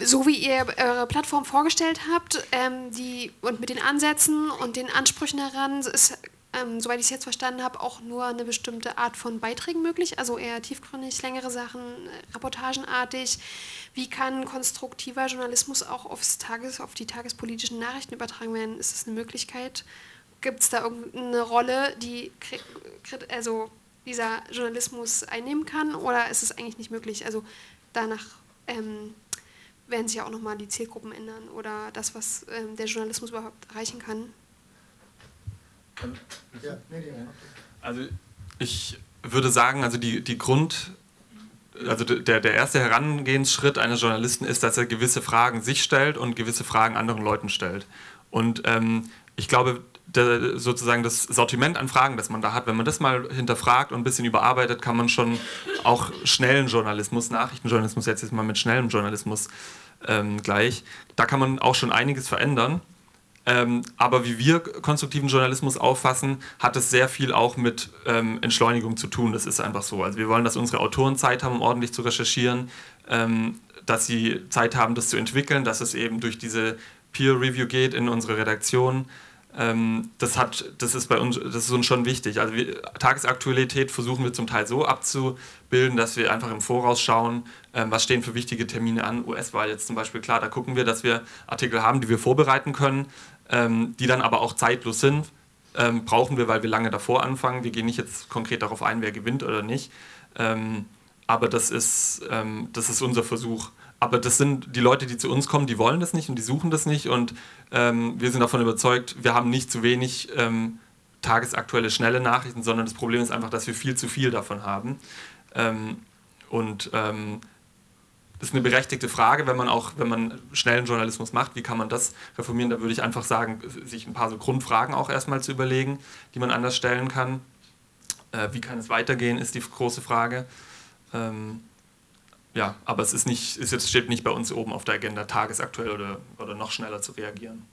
so wie ihr eure Plattform vorgestellt habt ähm, die, und mit den Ansätzen und den Ansprüchen daran, ist, ähm, soweit ich es jetzt verstanden habe, auch nur eine bestimmte Art von Beiträgen möglich, also eher tiefgründig, längere Sachen, reportagenartig. Wie kann konstruktiver Journalismus auch aufs Tages, auf die tagespolitischen Nachrichten übertragen werden? Ist das eine Möglichkeit? Gibt es da irgendeine Rolle, die also dieser Journalismus einnehmen kann oder ist es eigentlich nicht möglich? Also danach ähm, werden sich ja auch nochmal die Zielgruppen ändern oder das, was ähm, der Journalismus überhaupt erreichen kann. Also ich würde sagen, also die, die Grund, also der, der erste Herangehensschritt eines Journalisten ist, dass er gewisse Fragen sich stellt und gewisse Fragen anderen Leuten stellt. Und ähm, ich glaube, der, sozusagen das Sortiment an Fragen, das man da hat, wenn man das mal hinterfragt und ein bisschen überarbeitet, kann man schon auch schnellen Journalismus, Nachrichtenjournalismus jetzt, jetzt mal mit schnellem Journalismus ähm, gleich, da kann man auch schon einiges verändern. Ähm, aber wie wir konstruktiven Journalismus auffassen, hat es sehr viel auch mit ähm, Entschleunigung zu tun. Das ist einfach so. Also wir wollen, dass unsere Autoren Zeit haben, um ordentlich zu recherchieren, ähm, dass sie Zeit haben, das zu entwickeln, dass es eben durch diese Peer Review geht in unsere Redaktion. Ähm, das, hat, das, ist bei uns, das ist uns schon wichtig. Also wir, Tagesaktualität versuchen wir zum Teil so abzubilden, dass wir einfach im Voraus schauen, ähm, was stehen für wichtige Termine an. US-Wahl jetzt zum Beispiel, klar, da gucken wir, dass wir Artikel haben, die wir vorbereiten können ähm, die dann aber auch zeitlos sind. Ähm, brauchen wir, weil wir lange davor anfangen. Wir gehen nicht jetzt konkret darauf ein, wer gewinnt oder nicht. Ähm, aber das ist, ähm, das ist unser Versuch. Aber das sind die Leute, die zu uns kommen, die wollen das nicht und die suchen das nicht. Und ähm, wir sind davon überzeugt, wir haben nicht zu wenig ähm, tagesaktuelle, schnelle Nachrichten, sondern das Problem ist einfach, dass wir viel zu viel davon haben. und ist eine berechtigte Frage, wenn man auch, wenn man schnellen Journalismus macht, wie kann man das reformieren? Da würde ich einfach sagen, sich ein paar so Grundfragen auch erstmal zu überlegen, die man anders stellen kann. Äh, wie kann es weitergehen, ist die große Frage. Ähm, ja, aber es ist nicht, es steht nicht bei uns oben auf der Agenda, tagesaktuell oder, oder noch schneller zu reagieren.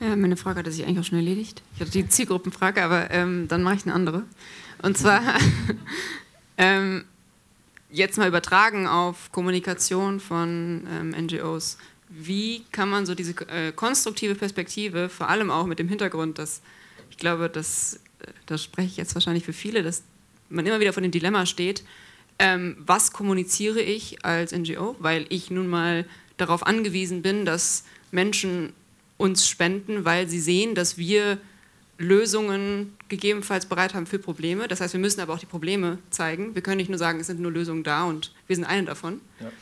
Ja, meine Frage hat sich eigentlich auch schon erledigt. Ich hatte die Zielgruppenfrage, aber ähm, dann mache ich eine andere. Und zwar *laughs* ähm, jetzt mal übertragen auf Kommunikation von ähm, NGOs. Wie kann man so diese äh, konstruktive Perspektive, vor allem auch mit dem Hintergrund, dass ich glaube, dass, äh, das spreche ich jetzt wahrscheinlich für viele, dass man immer wieder vor dem Dilemma steht, ähm, was kommuniziere ich als NGO, weil ich nun mal darauf angewiesen bin, dass Menschen uns spenden, weil sie sehen, dass wir Lösungen gegebenenfalls bereit haben für Probleme. Das heißt, wir müssen aber auch die Probleme zeigen. Wir können nicht nur sagen, es sind nur Lösungen da und wir sind eine davon. Ja.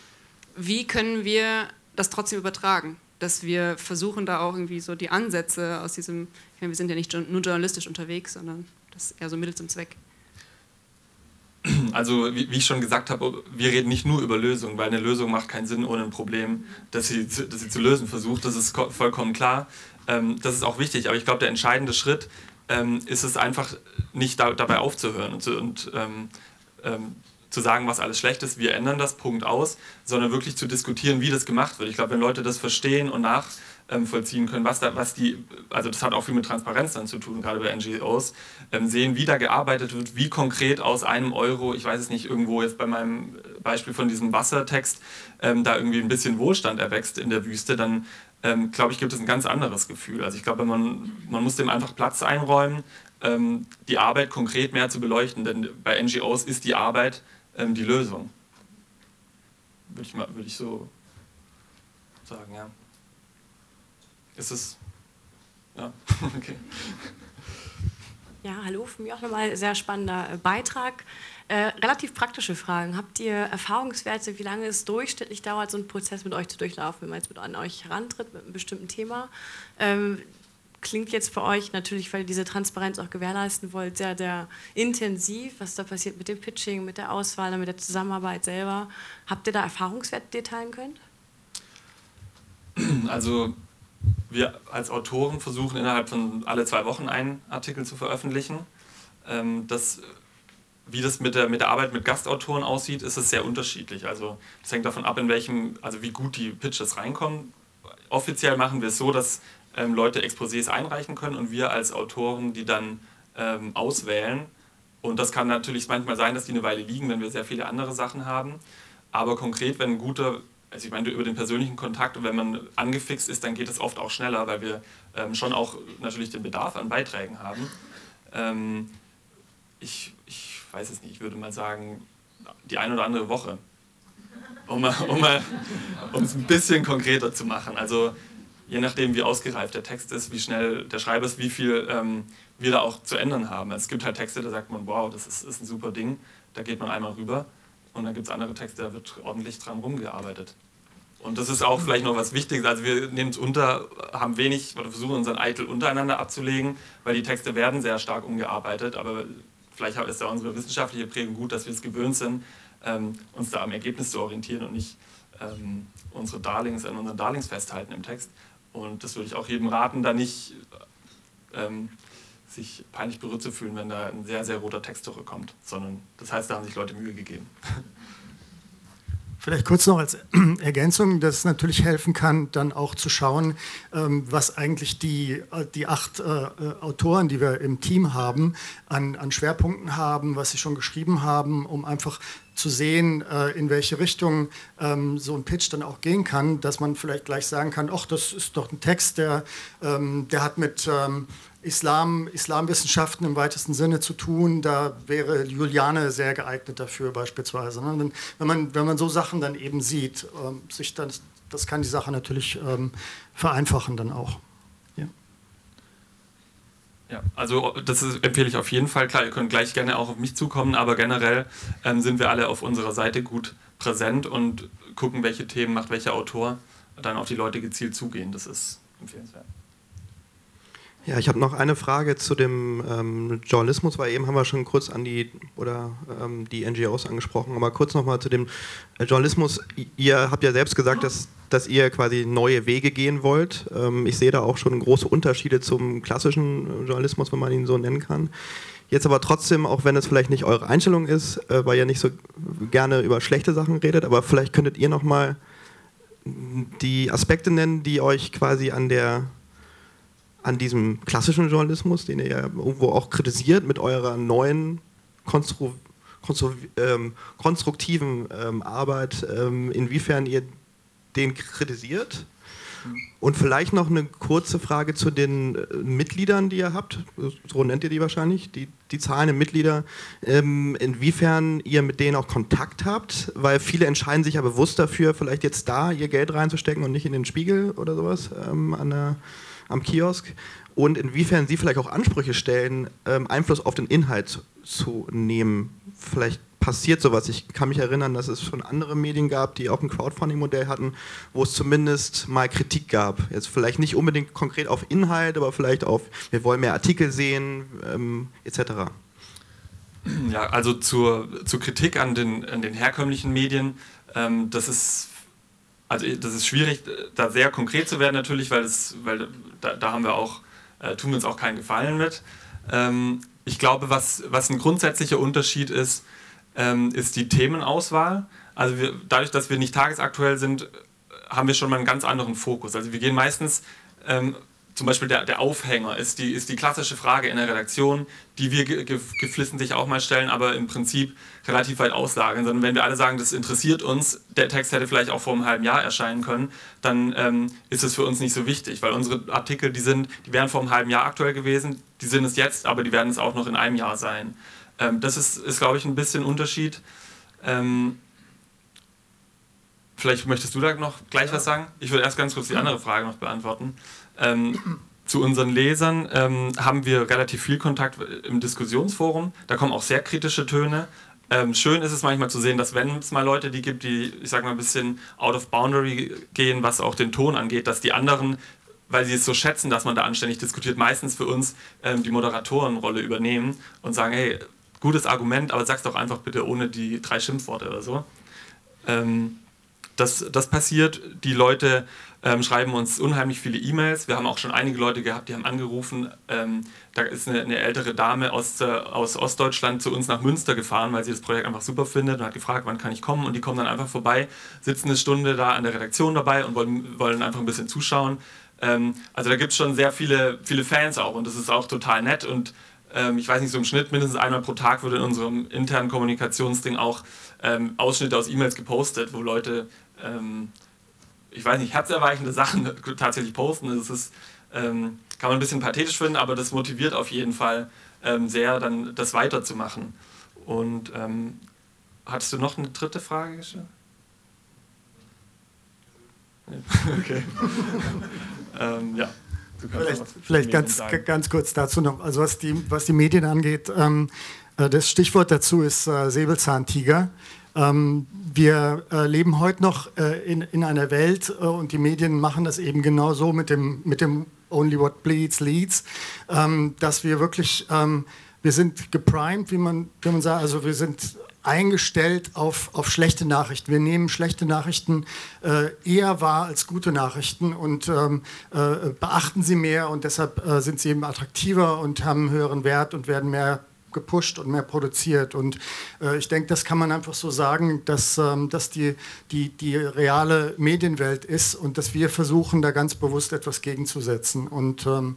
Wie können wir das trotzdem übertragen? Dass wir versuchen, da auch irgendwie so die Ansätze aus diesem, wir sind ja nicht nur journalistisch unterwegs, sondern das ist eher so Mittel zum Zweck. *clears throat* Also wie, wie, ich schon gesagt habe, wir reden nicht nur über Lösungen, weil eine Lösung macht keinen Sinn ohne ein Problem, das sie, das sie zu lösen versucht. Das ist vollkommen klar. Ähm, das ist auch wichtig. Aber ich glaube, der entscheidende Schritt ähm, ist es einfach nicht da, dabei aufzuhören und, zu, und ähm, ähm, zu sagen, was alles schlecht ist. Wir ändern das, Punkt aus, sondern wirklich zu diskutieren, wie das gemacht wird. Ich glaube, wenn Leute das verstehen und nach ähm, vollziehen können, was, da, was die, also das hat auch viel mit Transparenz dann zu tun, gerade bei NGOs, ähm, sehen, wie da gearbeitet wird, wie konkret aus einem Euro, ich weiß es nicht, irgendwo jetzt bei meinem Beispiel von diesem Wassertext, ähm, da irgendwie ein bisschen Wohlstand erwächst in der Wüste, dann ähm, glaube ich, gibt es ein ganz anderes Gefühl. Also ich glaube, man, man muss dem einfach Platz einräumen, ähm, die Arbeit konkret mehr zu beleuchten, denn bei NGOs ist die Arbeit ähm, die Lösung. Würde ich, mal, würde ich so sagen, ja. Ist es. Ja, *laughs* okay. Ja, hallo, für mich auch nochmal sehr spannender äh, Beitrag. Äh, relativ praktische Fragen. Habt ihr Erfahrungswerte, wie lange es durchschnittlich dauert, so einen Prozess mit euch zu durchlaufen, wenn man jetzt mit an euch herantritt mit einem bestimmten Thema? Ähm, klingt jetzt für euch natürlich, weil ihr diese Transparenz auch gewährleisten wollt, sehr, sehr intensiv, was da passiert mit dem Pitching, mit der Auswahl, mit der Zusammenarbeit selber. Habt ihr da Erfahrungswerte, die ihr teilen könnt? Also wir als Autoren versuchen innerhalb von alle zwei Wochen einen Artikel zu veröffentlichen. Ähm, das, wie das mit der, mit der Arbeit mit Gastautoren aussieht, ist es sehr unterschiedlich. Also das hängt davon ab, in welchem, also wie gut die Pitches reinkommen. Offiziell machen wir es so, dass ähm, Leute Exposés einreichen können und wir als Autoren die dann ähm, auswählen. Und das kann natürlich manchmal sein, dass die eine Weile liegen, wenn wir sehr viele andere Sachen haben. Aber konkret, wenn ein guter also ich meine, über den persönlichen Kontakt und wenn man angefixt ist, dann geht es oft auch schneller, weil wir ähm, schon auch natürlich den Bedarf an Beiträgen haben. Ähm, ich, ich weiß es nicht, ich würde mal sagen, die ein oder andere Woche, um, um, um es ein bisschen konkreter zu machen. Also je nachdem, wie ausgereift der Text ist, wie schnell der Schreiber ist, wie viel ähm, wir da auch zu ändern haben. Es gibt halt Texte, da sagt man, wow, das ist, ist ein super Ding, da geht man einmal rüber. Und dann gibt es andere Texte, da wird ordentlich dran rumgearbeitet. Und das ist auch vielleicht noch was Wichtiges. Also wir nehmen es unter, haben wenig oder versuchen unseren Eitel untereinander abzulegen, weil die Texte werden sehr stark umgearbeitet. Aber vielleicht ist ja unsere wissenschaftliche Prägung gut, dass wir es gewöhnt sind, ähm, uns da am Ergebnis zu orientieren und nicht ähm, unsere Darlings an unseren Darlings festhalten im Text. Und das würde ich auch jedem raten, da nicht ähm, sich peinlich berührt zu fühlen, wenn da ein sehr, sehr roter Text zurückkommt, sondern das heißt, da haben sich Leute Mühe gegeben. Vielleicht kurz noch als *clears throat* Ergänzung, dass es natürlich helfen kann, dann auch zu schauen, ähm, was eigentlich die, äh, die acht äh, äh, Autoren, die wir im Team haben, an, an Schwerpunkten haben, was sie schon geschrieben haben, um einfach zu sehen, in welche Richtung ähm, so ein Pitch dann auch gehen kann, dass man vielleicht gleich sagen kann, ach, das ist doch ein Text, der, ähm, der hat mit Islam, Islamwissenschaften im weitesten Sinne zu tun. Da wäre Juliane sehr geeignet dafür beispielsweise. Ne? Wenn, wenn, man, wenn man so Sachen dann eben sieht, ähm, sich dann, das kann die Sache natürlich ähm, vereinfachen dann auch. Ja. ja also das empfehle ich auf jeden Fall. Klar, ihr könnt gleich gerne auch auf mich zukommen, aber generell ähm, sind wir alle auf unserer Seite gut präsent und gucken, welche Themen macht welcher Autor, dann auf die Leute gezielt zugehen. Das ist empfehlenswert. Ja, ich habe noch eine Frage zu dem ähm, Journalismus, weil eben haben wir schon kurz an die oder ähm, die NGOs angesprochen, aber kurz nochmal zu dem äh, Journalismus. Ihr habt ja selbst gesagt, dass, dass ihr quasi neue Wege gehen wollt. Ähm, ich sehe da auch schon große Unterschiede zum klassischen Journalismus, wenn man ihn so nennen kann. Jetzt aber trotzdem, auch wenn es vielleicht nicht eure Einstellung ist, äh, weil ihr nicht so gerne über schlechte Sachen redet, aber vielleicht könntet ihr nochmal die Aspekte nennen, die euch quasi an der an diesem klassischen Journalismus, den ihr ja irgendwo auch kritisiert mit eurer neuen Konstru Konstru ähm, konstruktiven ähm, Arbeit, ähm, inwiefern ihr den kritisiert? Und vielleicht noch eine kurze Frage zu den äh, Mitgliedern, die ihr habt. So nennt ihr die wahrscheinlich, die, die zahlenden Mitglieder. Ähm, inwiefern ihr mit denen auch Kontakt habt, weil viele entscheiden sich ja bewusst dafür, vielleicht jetzt da ihr Geld reinzustecken und nicht in den Spiegel oder sowas ähm, an der am Kiosk und inwiefern Sie vielleicht auch Ansprüche stellen, ähm, Einfluss auf den Inhalt zu nehmen. Vielleicht passiert sowas. Ich kann mich erinnern, dass es schon andere Medien gab, die auch ein Crowdfunding-Modell hatten, wo es zumindest mal Kritik gab. Jetzt vielleicht nicht unbedingt konkret auf Inhalt, aber vielleicht auf, wir wollen mehr Artikel sehen, ähm, etc. Ja, also zur, zur Kritik an den, an den herkömmlichen Medien, ähm, das ist also das ist schwierig, da sehr konkret zu werden natürlich, weil, das, weil da, da haben wir auch, äh, tun wir uns auch keinen Gefallen mit. Ähm, ich glaube, was, was ein grundsätzlicher Unterschied ist, ähm, ist die Themenauswahl. Also wir, dadurch, dass wir nicht tagesaktuell sind, haben wir schon mal einen ganz anderen Fokus. Also wir gehen meistens ähm, zum Beispiel der, der Aufhänger ist die, ist die klassische Frage in der Redaktion, die wir ge, geflissentlich auch mal stellen, aber im Prinzip relativ weit auslagern. Sondern wenn wir alle sagen, das interessiert uns, der Text hätte vielleicht auch vor einem halben Jahr erscheinen können, dann ähm, ist es für uns nicht so wichtig, weil unsere Artikel, die sind, die wären vor einem halben Jahr aktuell gewesen, die sind es jetzt, aber die werden es auch noch in einem Jahr sein. Ähm, das ist, ist glaube ich, ein bisschen Unterschied. Ähm, vielleicht möchtest du da noch gleich was sagen? Ich würde erst ganz kurz die andere Frage noch beantworten. Ähm, zu unseren Lesern ähm, haben wir relativ viel Kontakt im Diskussionsforum. Da kommen auch sehr kritische Töne. Ähm, schön ist es manchmal zu sehen, dass wenn es mal Leute die gibt, die, ich sag mal, ein bisschen out of boundary gehen, was auch den Ton angeht, dass die anderen, weil sie es so schätzen, dass man da anständig diskutiert, meistens für uns ähm, die Moderatorenrolle übernehmen und sagen, hey, gutes Argument, aber sag's doch einfach bitte ohne die drei Schimpfworte oder so. Ähm, das, das passiert. Die Leute ähm, schreiben uns unheimlich viele E-Mails. Wir haben auch schon einige Leute gehabt, die haben angerufen. Ähm, da ist eine, eine, ältere Dame aus, äh, aus Ostdeutschland zu uns nach Münster gefahren, weil sie das Projekt einfach super findet und hat gefragt, wann kann ich kommen. Und die kommen dann einfach vorbei, sitzen eine Stunde da an der Redaktion dabei und wollen, wollen einfach ein bisschen zuschauen. Ähm, also da gibt es schon sehr viele, viele Fans auch und das ist auch total nett. Und ähm, ich weiß nicht, so im Schnitt mindestens einmal pro Tag wird in unserem internen Kommunikationsding auch ähm, Ausschnitte aus E-Mails gepostet, wo Leute ähm, ich weiß nicht, herzerweichende Sachen *laughs* tatsächlich posten. Das ist, ähm, kann man ein bisschen pathetisch finden, aber das motiviert auf jeden Fall ähm, sehr, dann das weiterzumachen. Und ähm, hattest du noch eine dritte Frage gestellt? *laughs* Okay. *laughs* ähm, ja. Vielleicht, vielleicht ganz, ganz kurz dazu noch, also was die, was die Medien angeht, ähm, äh, das Stichwort dazu ist äh, Säbelzahntiger. Ähm, wir äh, leben heute noch äh, in, in einer Welt äh, und die Medien machen das eben genau so mit dem, mit dem Only What Bleeds Leads, ähm, dass wir wirklich, ähm, wir sind geprimed, wie man, wie man sagt, also wir sind eingestellt auf, auf schlechte Nachrichten. Wir nehmen schlechte Nachrichten äh, eher wahr als gute Nachrichten und ähm, äh, beachten sie mehr und deshalb äh, sind sie eben attraktiver und haben höheren Wert und werden mehr gepusht und mehr produziert. Und äh, ich denke, das kann man einfach so sagen, dass ähm, das die, die, die reale Medienwelt ist und dass wir versuchen, da ganz bewusst etwas gegenzusetzen. Und ähm,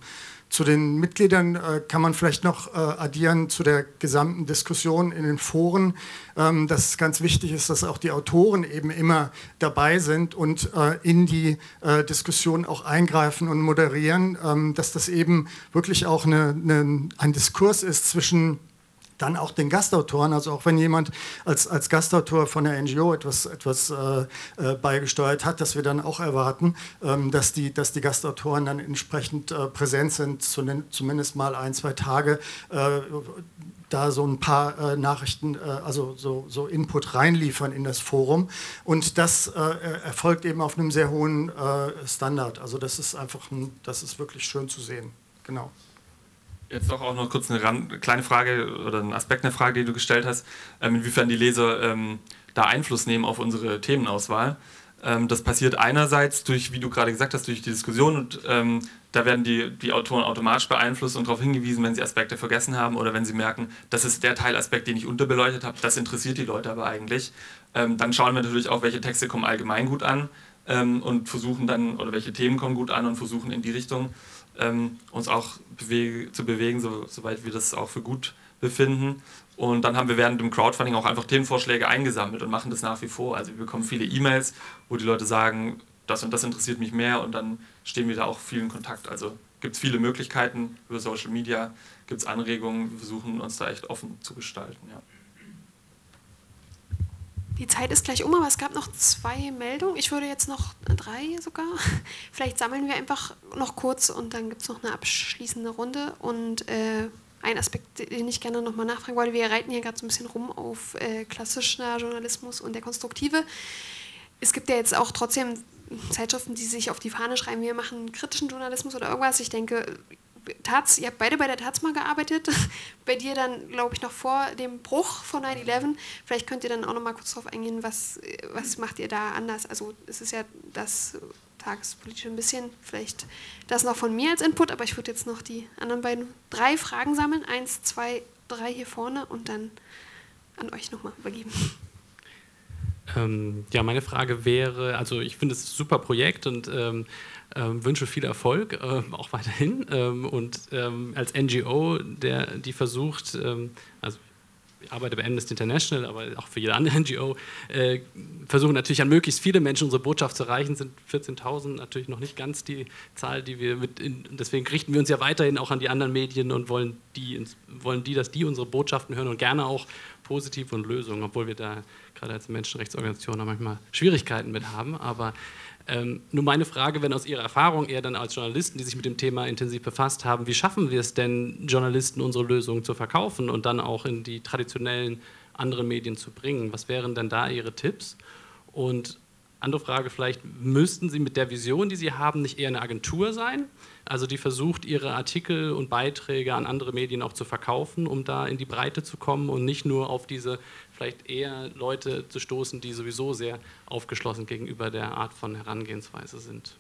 zu den Mitgliedern äh, kann man vielleicht noch äh, addieren zu der gesamten Diskussion in den Foren, ähm, dass es ganz wichtig ist, dass auch die Autoren eben immer dabei sind und äh, in die äh, Diskussion auch eingreifen und moderieren, ähm, dass das eben wirklich auch eine, eine, ein Diskurs ist zwischen dann auch den Gastautoren, also auch wenn jemand als, als Gastautor von der NGO etwas, etwas äh, äh, beigesteuert hat, dass wir dann auch erwarten, ähm, dass, die, dass die Gastautoren dann entsprechend äh, präsent sind, zumindest mal ein, zwei Tage äh, da so ein paar äh, Nachrichten, äh, also so, so, Input reinliefern in das Forum. Und das erfolgt eben auf einem sehr hohen Standard. Also das ist einfach, ein, das ist wirklich schön zu sehen. Genau. Jetzt auch, auch noch kurz eine Rand, kleine Frage oder ein Aspekt eine Frage, die du gestellt hast, ähm, inwiefern die Leser ähm, da Einfluss nehmen auf unsere Themenauswahl. Ähm, das passiert einerseits durch, wie du gerade gesagt hast, durch die Diskussion und ähm, da werden die, die Autoren automatisch beeinflusst und darauf hingewiesen, wenn sie Aspekte vergessen haben oder wenn sie merken, das ist der Teilaspekt, den ich unterbeleuchtet habe, das interessiert die Leute aber eigentlich. Ähm, dann schauen wir natürlich auch, welche Texte kommen allgemein gut an ähm, und versuchen dann, oder welche Themen kommen gut an und versuchen in die Richtung ähm, uns auch bewege, zu bewegen, so, soweit wir das auch für gut befinden. Und dann haben wir während dem Crowdfunding auch einfach Themenvorschläge eingesammelt und machen das nach wie vor. Also wir bekommen viele E-Mails, wo die Leute sagen, das und das interessiert mich mehr und dann stehen wir da auch viel in Kontakt. Also gibt es viele Möglichkeiten über Social Media, gibt es Anregungen, wir versuchen uns da echt offen zu gestalten. Ja. Die Zeit ist gleich um, aber es gab noch zwei Meldungen. Ich würde jetzt noch drei sogar. *laughs* Vielleicht sammeln wir einfach noch kurz und dann gibt es noch eine abschließende Runde. Und äh, ein Aspekt, den ich gerne nochmal nachfragen wollte, wir reiten hier gerade so ein bisschen rum auf äh, klassischer Journalismus und der konstruktive. Es gibt ja jetzt auch trotzdem Zeitschriften, die sich auf die Fahne schreiben, wir machen kritischen Journalismus oder irgendwas. Ich denke, Taz, ihr habt beide bei der Taz mal gearbeitet. *laughs* Bei dir dann, glaube ich, noch vor dem Bruch von 9-11. Vielleicht könnt ihr dann auch noch mal kurz darauf eingehen, was, was macht ihr da anders? Also es ist ja das tagespolitische ein bisschen, vielleicht das noch von mir als Input, aber ich würde jetzt noch die anderen beiden drei Fragen sammeln. Eins, zwei, drei hier vorne und dann an euch nochmal übergeben. Ähm, ja, meine Frage wäre, also ich finde es ein super Projekt und ähm, ähm, wünsche viel Erfolg, äh, auch weiterhin. Ähm, und ähm, als NGO, der, die versucht, ähm, also ich arbeite bei Amnesty International, aber auch für jede andere *laughs* NGO, äh, versuchen natürlich an möglichst viele Menschen unsere Botschaft zu erreichen, sind 14.000 natürlich noch nicht ganz die Zahl, die wir mit, in, deswegen richten wir uns ja weiterhin auch an die anderen Medien und wollen die, wollen die, dass die unsere Botschaften hören und gerne auch positiv und Lösungen, obwohl wir da gerade als Menschenrechtsorganisation auch manchmal Schwierigkeiten mit haben, aber ähm, nur meine Frage, wenn aus Ihrer Erfahrung eher dann als Journalisten, die sich mit dem Thema intensiv befasst haben, wie schaffen wir es denn, Journalisten unsere Lösungen zu verkaufen und dann auch in die traditionellen anderen Medien zu bringen? Was wären denn da Ihre Tipps? Und andere Frage vielleicht, müssten Sie mit der Vision, die Sie haben, nicht eher eine Agentur sein? Also die versucht, ihre Artikel und Beiträge an andere Medien auch zu verkaufen, um da in die Breite zu kommen und nicht nur auf diese vielleicht eher Leute zu stoßen, die sowieso sehr aufgeschlossen gegenüber der Art von Herangehensweise sind.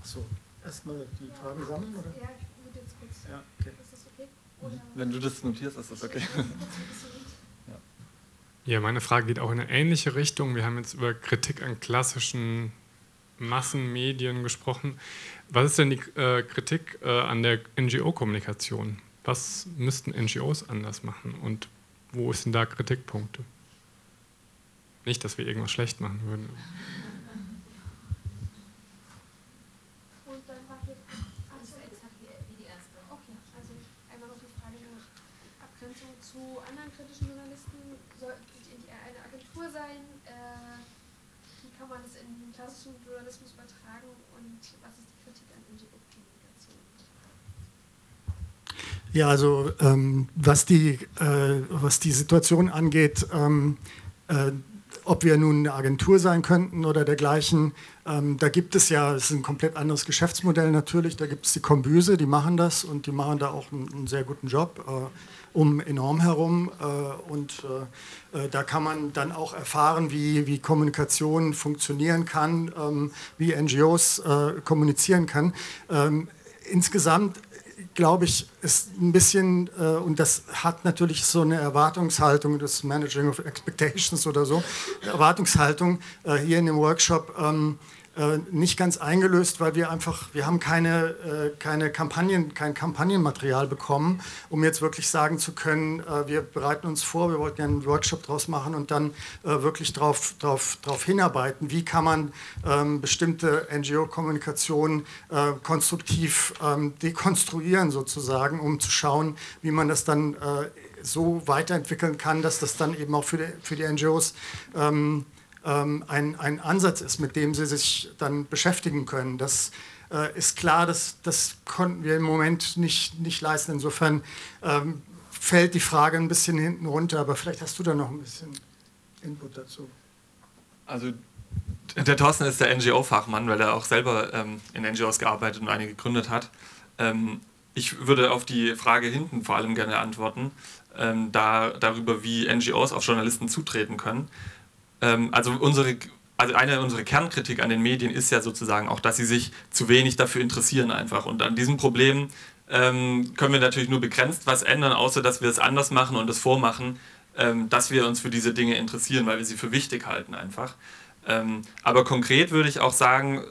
Achso, erstmal die Fragen sammeln? Oder? Ja, ich würde jetzt kurz. Ja, okay. Ist das okay? Oder Wenn du das notierst, ist das okay. Ja, meine Frage geht auch in eine ähnliche Richtung. Wir haben jetzt über Kritik an klassischen Massenmedien gesprochen. Was ist denn die äh, Kritik äh, an der NGO-Kommunikation? Was müssten NGOs anders machen und wo sind da Kritikpunkte? Nicht, dass wir irgendwas schlecht machen würden. zu anderen kritischen Journalisten? Sollten eine Agentur sein? Äh, wie kann man das in den klassischen Journalismus übertragen und was ist die Kritik an NGO-Kommunikation? Ja, also ähm, was, die, äh, was die Situation angeht, ähm, äh, ob wir nun eine Agentur sein könnten oder dergleichen, ähm, da gibt es ja, es ist ein komplett anderes Geschäftsmodell natürlich, da gibt es die Kombüse, die machen das und die machen da auch einen, einen sehr guten Job äh, um enorm herum äh, und äh, äh, da kann man dann auch erfahren, wie, wie Kommunikation funktionieren kann, ähm, wie NGOs kommunizieren kann. Ähm, insgesamt glaube ich, ist ein bisschen, äh, und das hat natürlich so eine Erwartungshaltung, das Managing of Expectations oder so, Erwartungshaltung äh, hier in dem Workshop. Ähm, äh, nicht ganz eingelöst, weil wir einfach, wir haben keine, äh, keine Kampagnen, kein Kampagnenmaterial bekommen, um jetzt wirklich sagen zu können, äh, wir bereiten uns vor, wir wollten ja einen Workshop draus machen und dann wirklich darauf drauf, drauf hinarbeiten, wie kann man ähm, bestimmte NGO-Kommunikation konstruktiv ähm, dekonstruieren sozusagen, um zu schauen, wie man das dann so weiterentwickeln kann, dass das dann eben auch für die, für die NGOs ähm, ähm, ein, ein Ansatz ist, mit dem sie sich dann beschäftigen können. Das äh, ist klar, das, das konnten wir im Moment nicht, nicht leisten. Insofern ähm, fällt die Frage ein bisschen hinten runter, aber vielleicht hast du da noch ein bisschen Input dazu. Also der Thorsten ist der NGO-Fachmann, weil er auch selber ähm, in NGOs gearbeitet und eine gegründet hat. Ähm, ich würde auf die Frage hinten vor allem gerne antworten, ähm, da, darüber, wie NGOs auf Journalisten zutreten können. Ähm, also unsere also eine unserer Kernkritik an den Medien ist ja sozusagen auch, dass sie sich zu wenig dafür interessieren einfach. Und an diesem Problem ähm, können wir natürlich nur begrenzt was ändern, außer dass wir es anders machen und es vormachen, ähm, dass wir uns für diese Dinge interessieren, weil wir sie für wichtig halten einfach. Ähm, aber konkret würde ich auch sagen,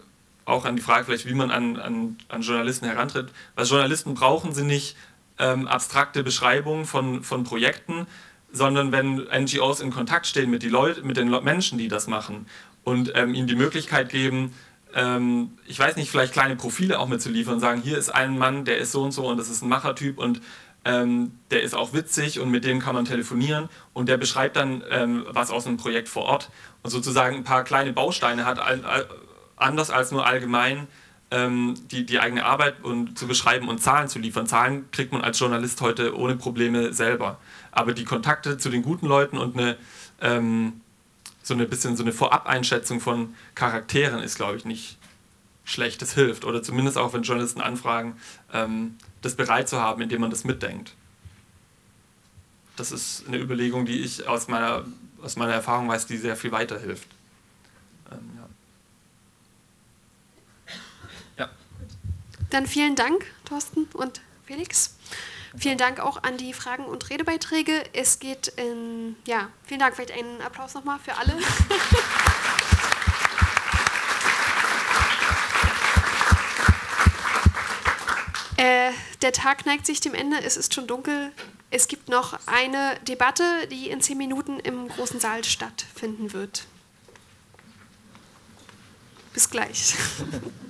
auch an die Frage vielleicht, wie man an, an, an Journalisten herantritt. Was Journalisten brauchen sie nicht ähm, abstrakte Beschreibungen von, von Projekten, sondern wenn NGOs in Kontakt stehen mit, die Leute, mit den Menschen, die das machen und ähm, ihnen die Möglichkeit geben, ähm, ich weiß nicht, vielleicht kleine Profile auch mitzuliefern und sagen, hier ist ein Mann, der ist so und so und das ist ein Machertyp und ähm, der ist auch witzig und mit dem kann man telefonieren und der beschreibt dann ähm, was aus einem Projekt vor Ort und sozusagen ein paar kleine Bausteine hat, all, all, anders als nur allgemein ähm, die, die eigene Arbeit und zu beschreiben und Zahlen zu liefern. Zahlen kriegt man als Journalist heute ohne Probleme selber aber die Kontakte zu den guten Leuten und eine ähm, so eine bisschen so eine Vorab-Einschätzung von Charakteren ist, glaube ich, nicht schlecht. Das hilft. Oder zumindest auch, wenn Journalisten anfragen, ähm, das bereit zu haben, indem man das mitdenkt. Das ist eine Überlegung, die ich aus meiner, aus meiner Erfahrung weiß, die sehr viel weiterhilft. Ähm, ja. ja. Dann vielen Dank, Thorsten und Felix. Vielen Dank auch an die Fragen und Redebeiträge. Es geht in, ja, vielen Dank, vielleicht einen Applaus nochmal für alle. *laughs* äh, der Tag neigt sich dem Ende, es ist schon dunkel. Es gibt noch eine Debatte, die in zehn Minuten im großen Saal stattfinden wird. Bis gleich. *laughs*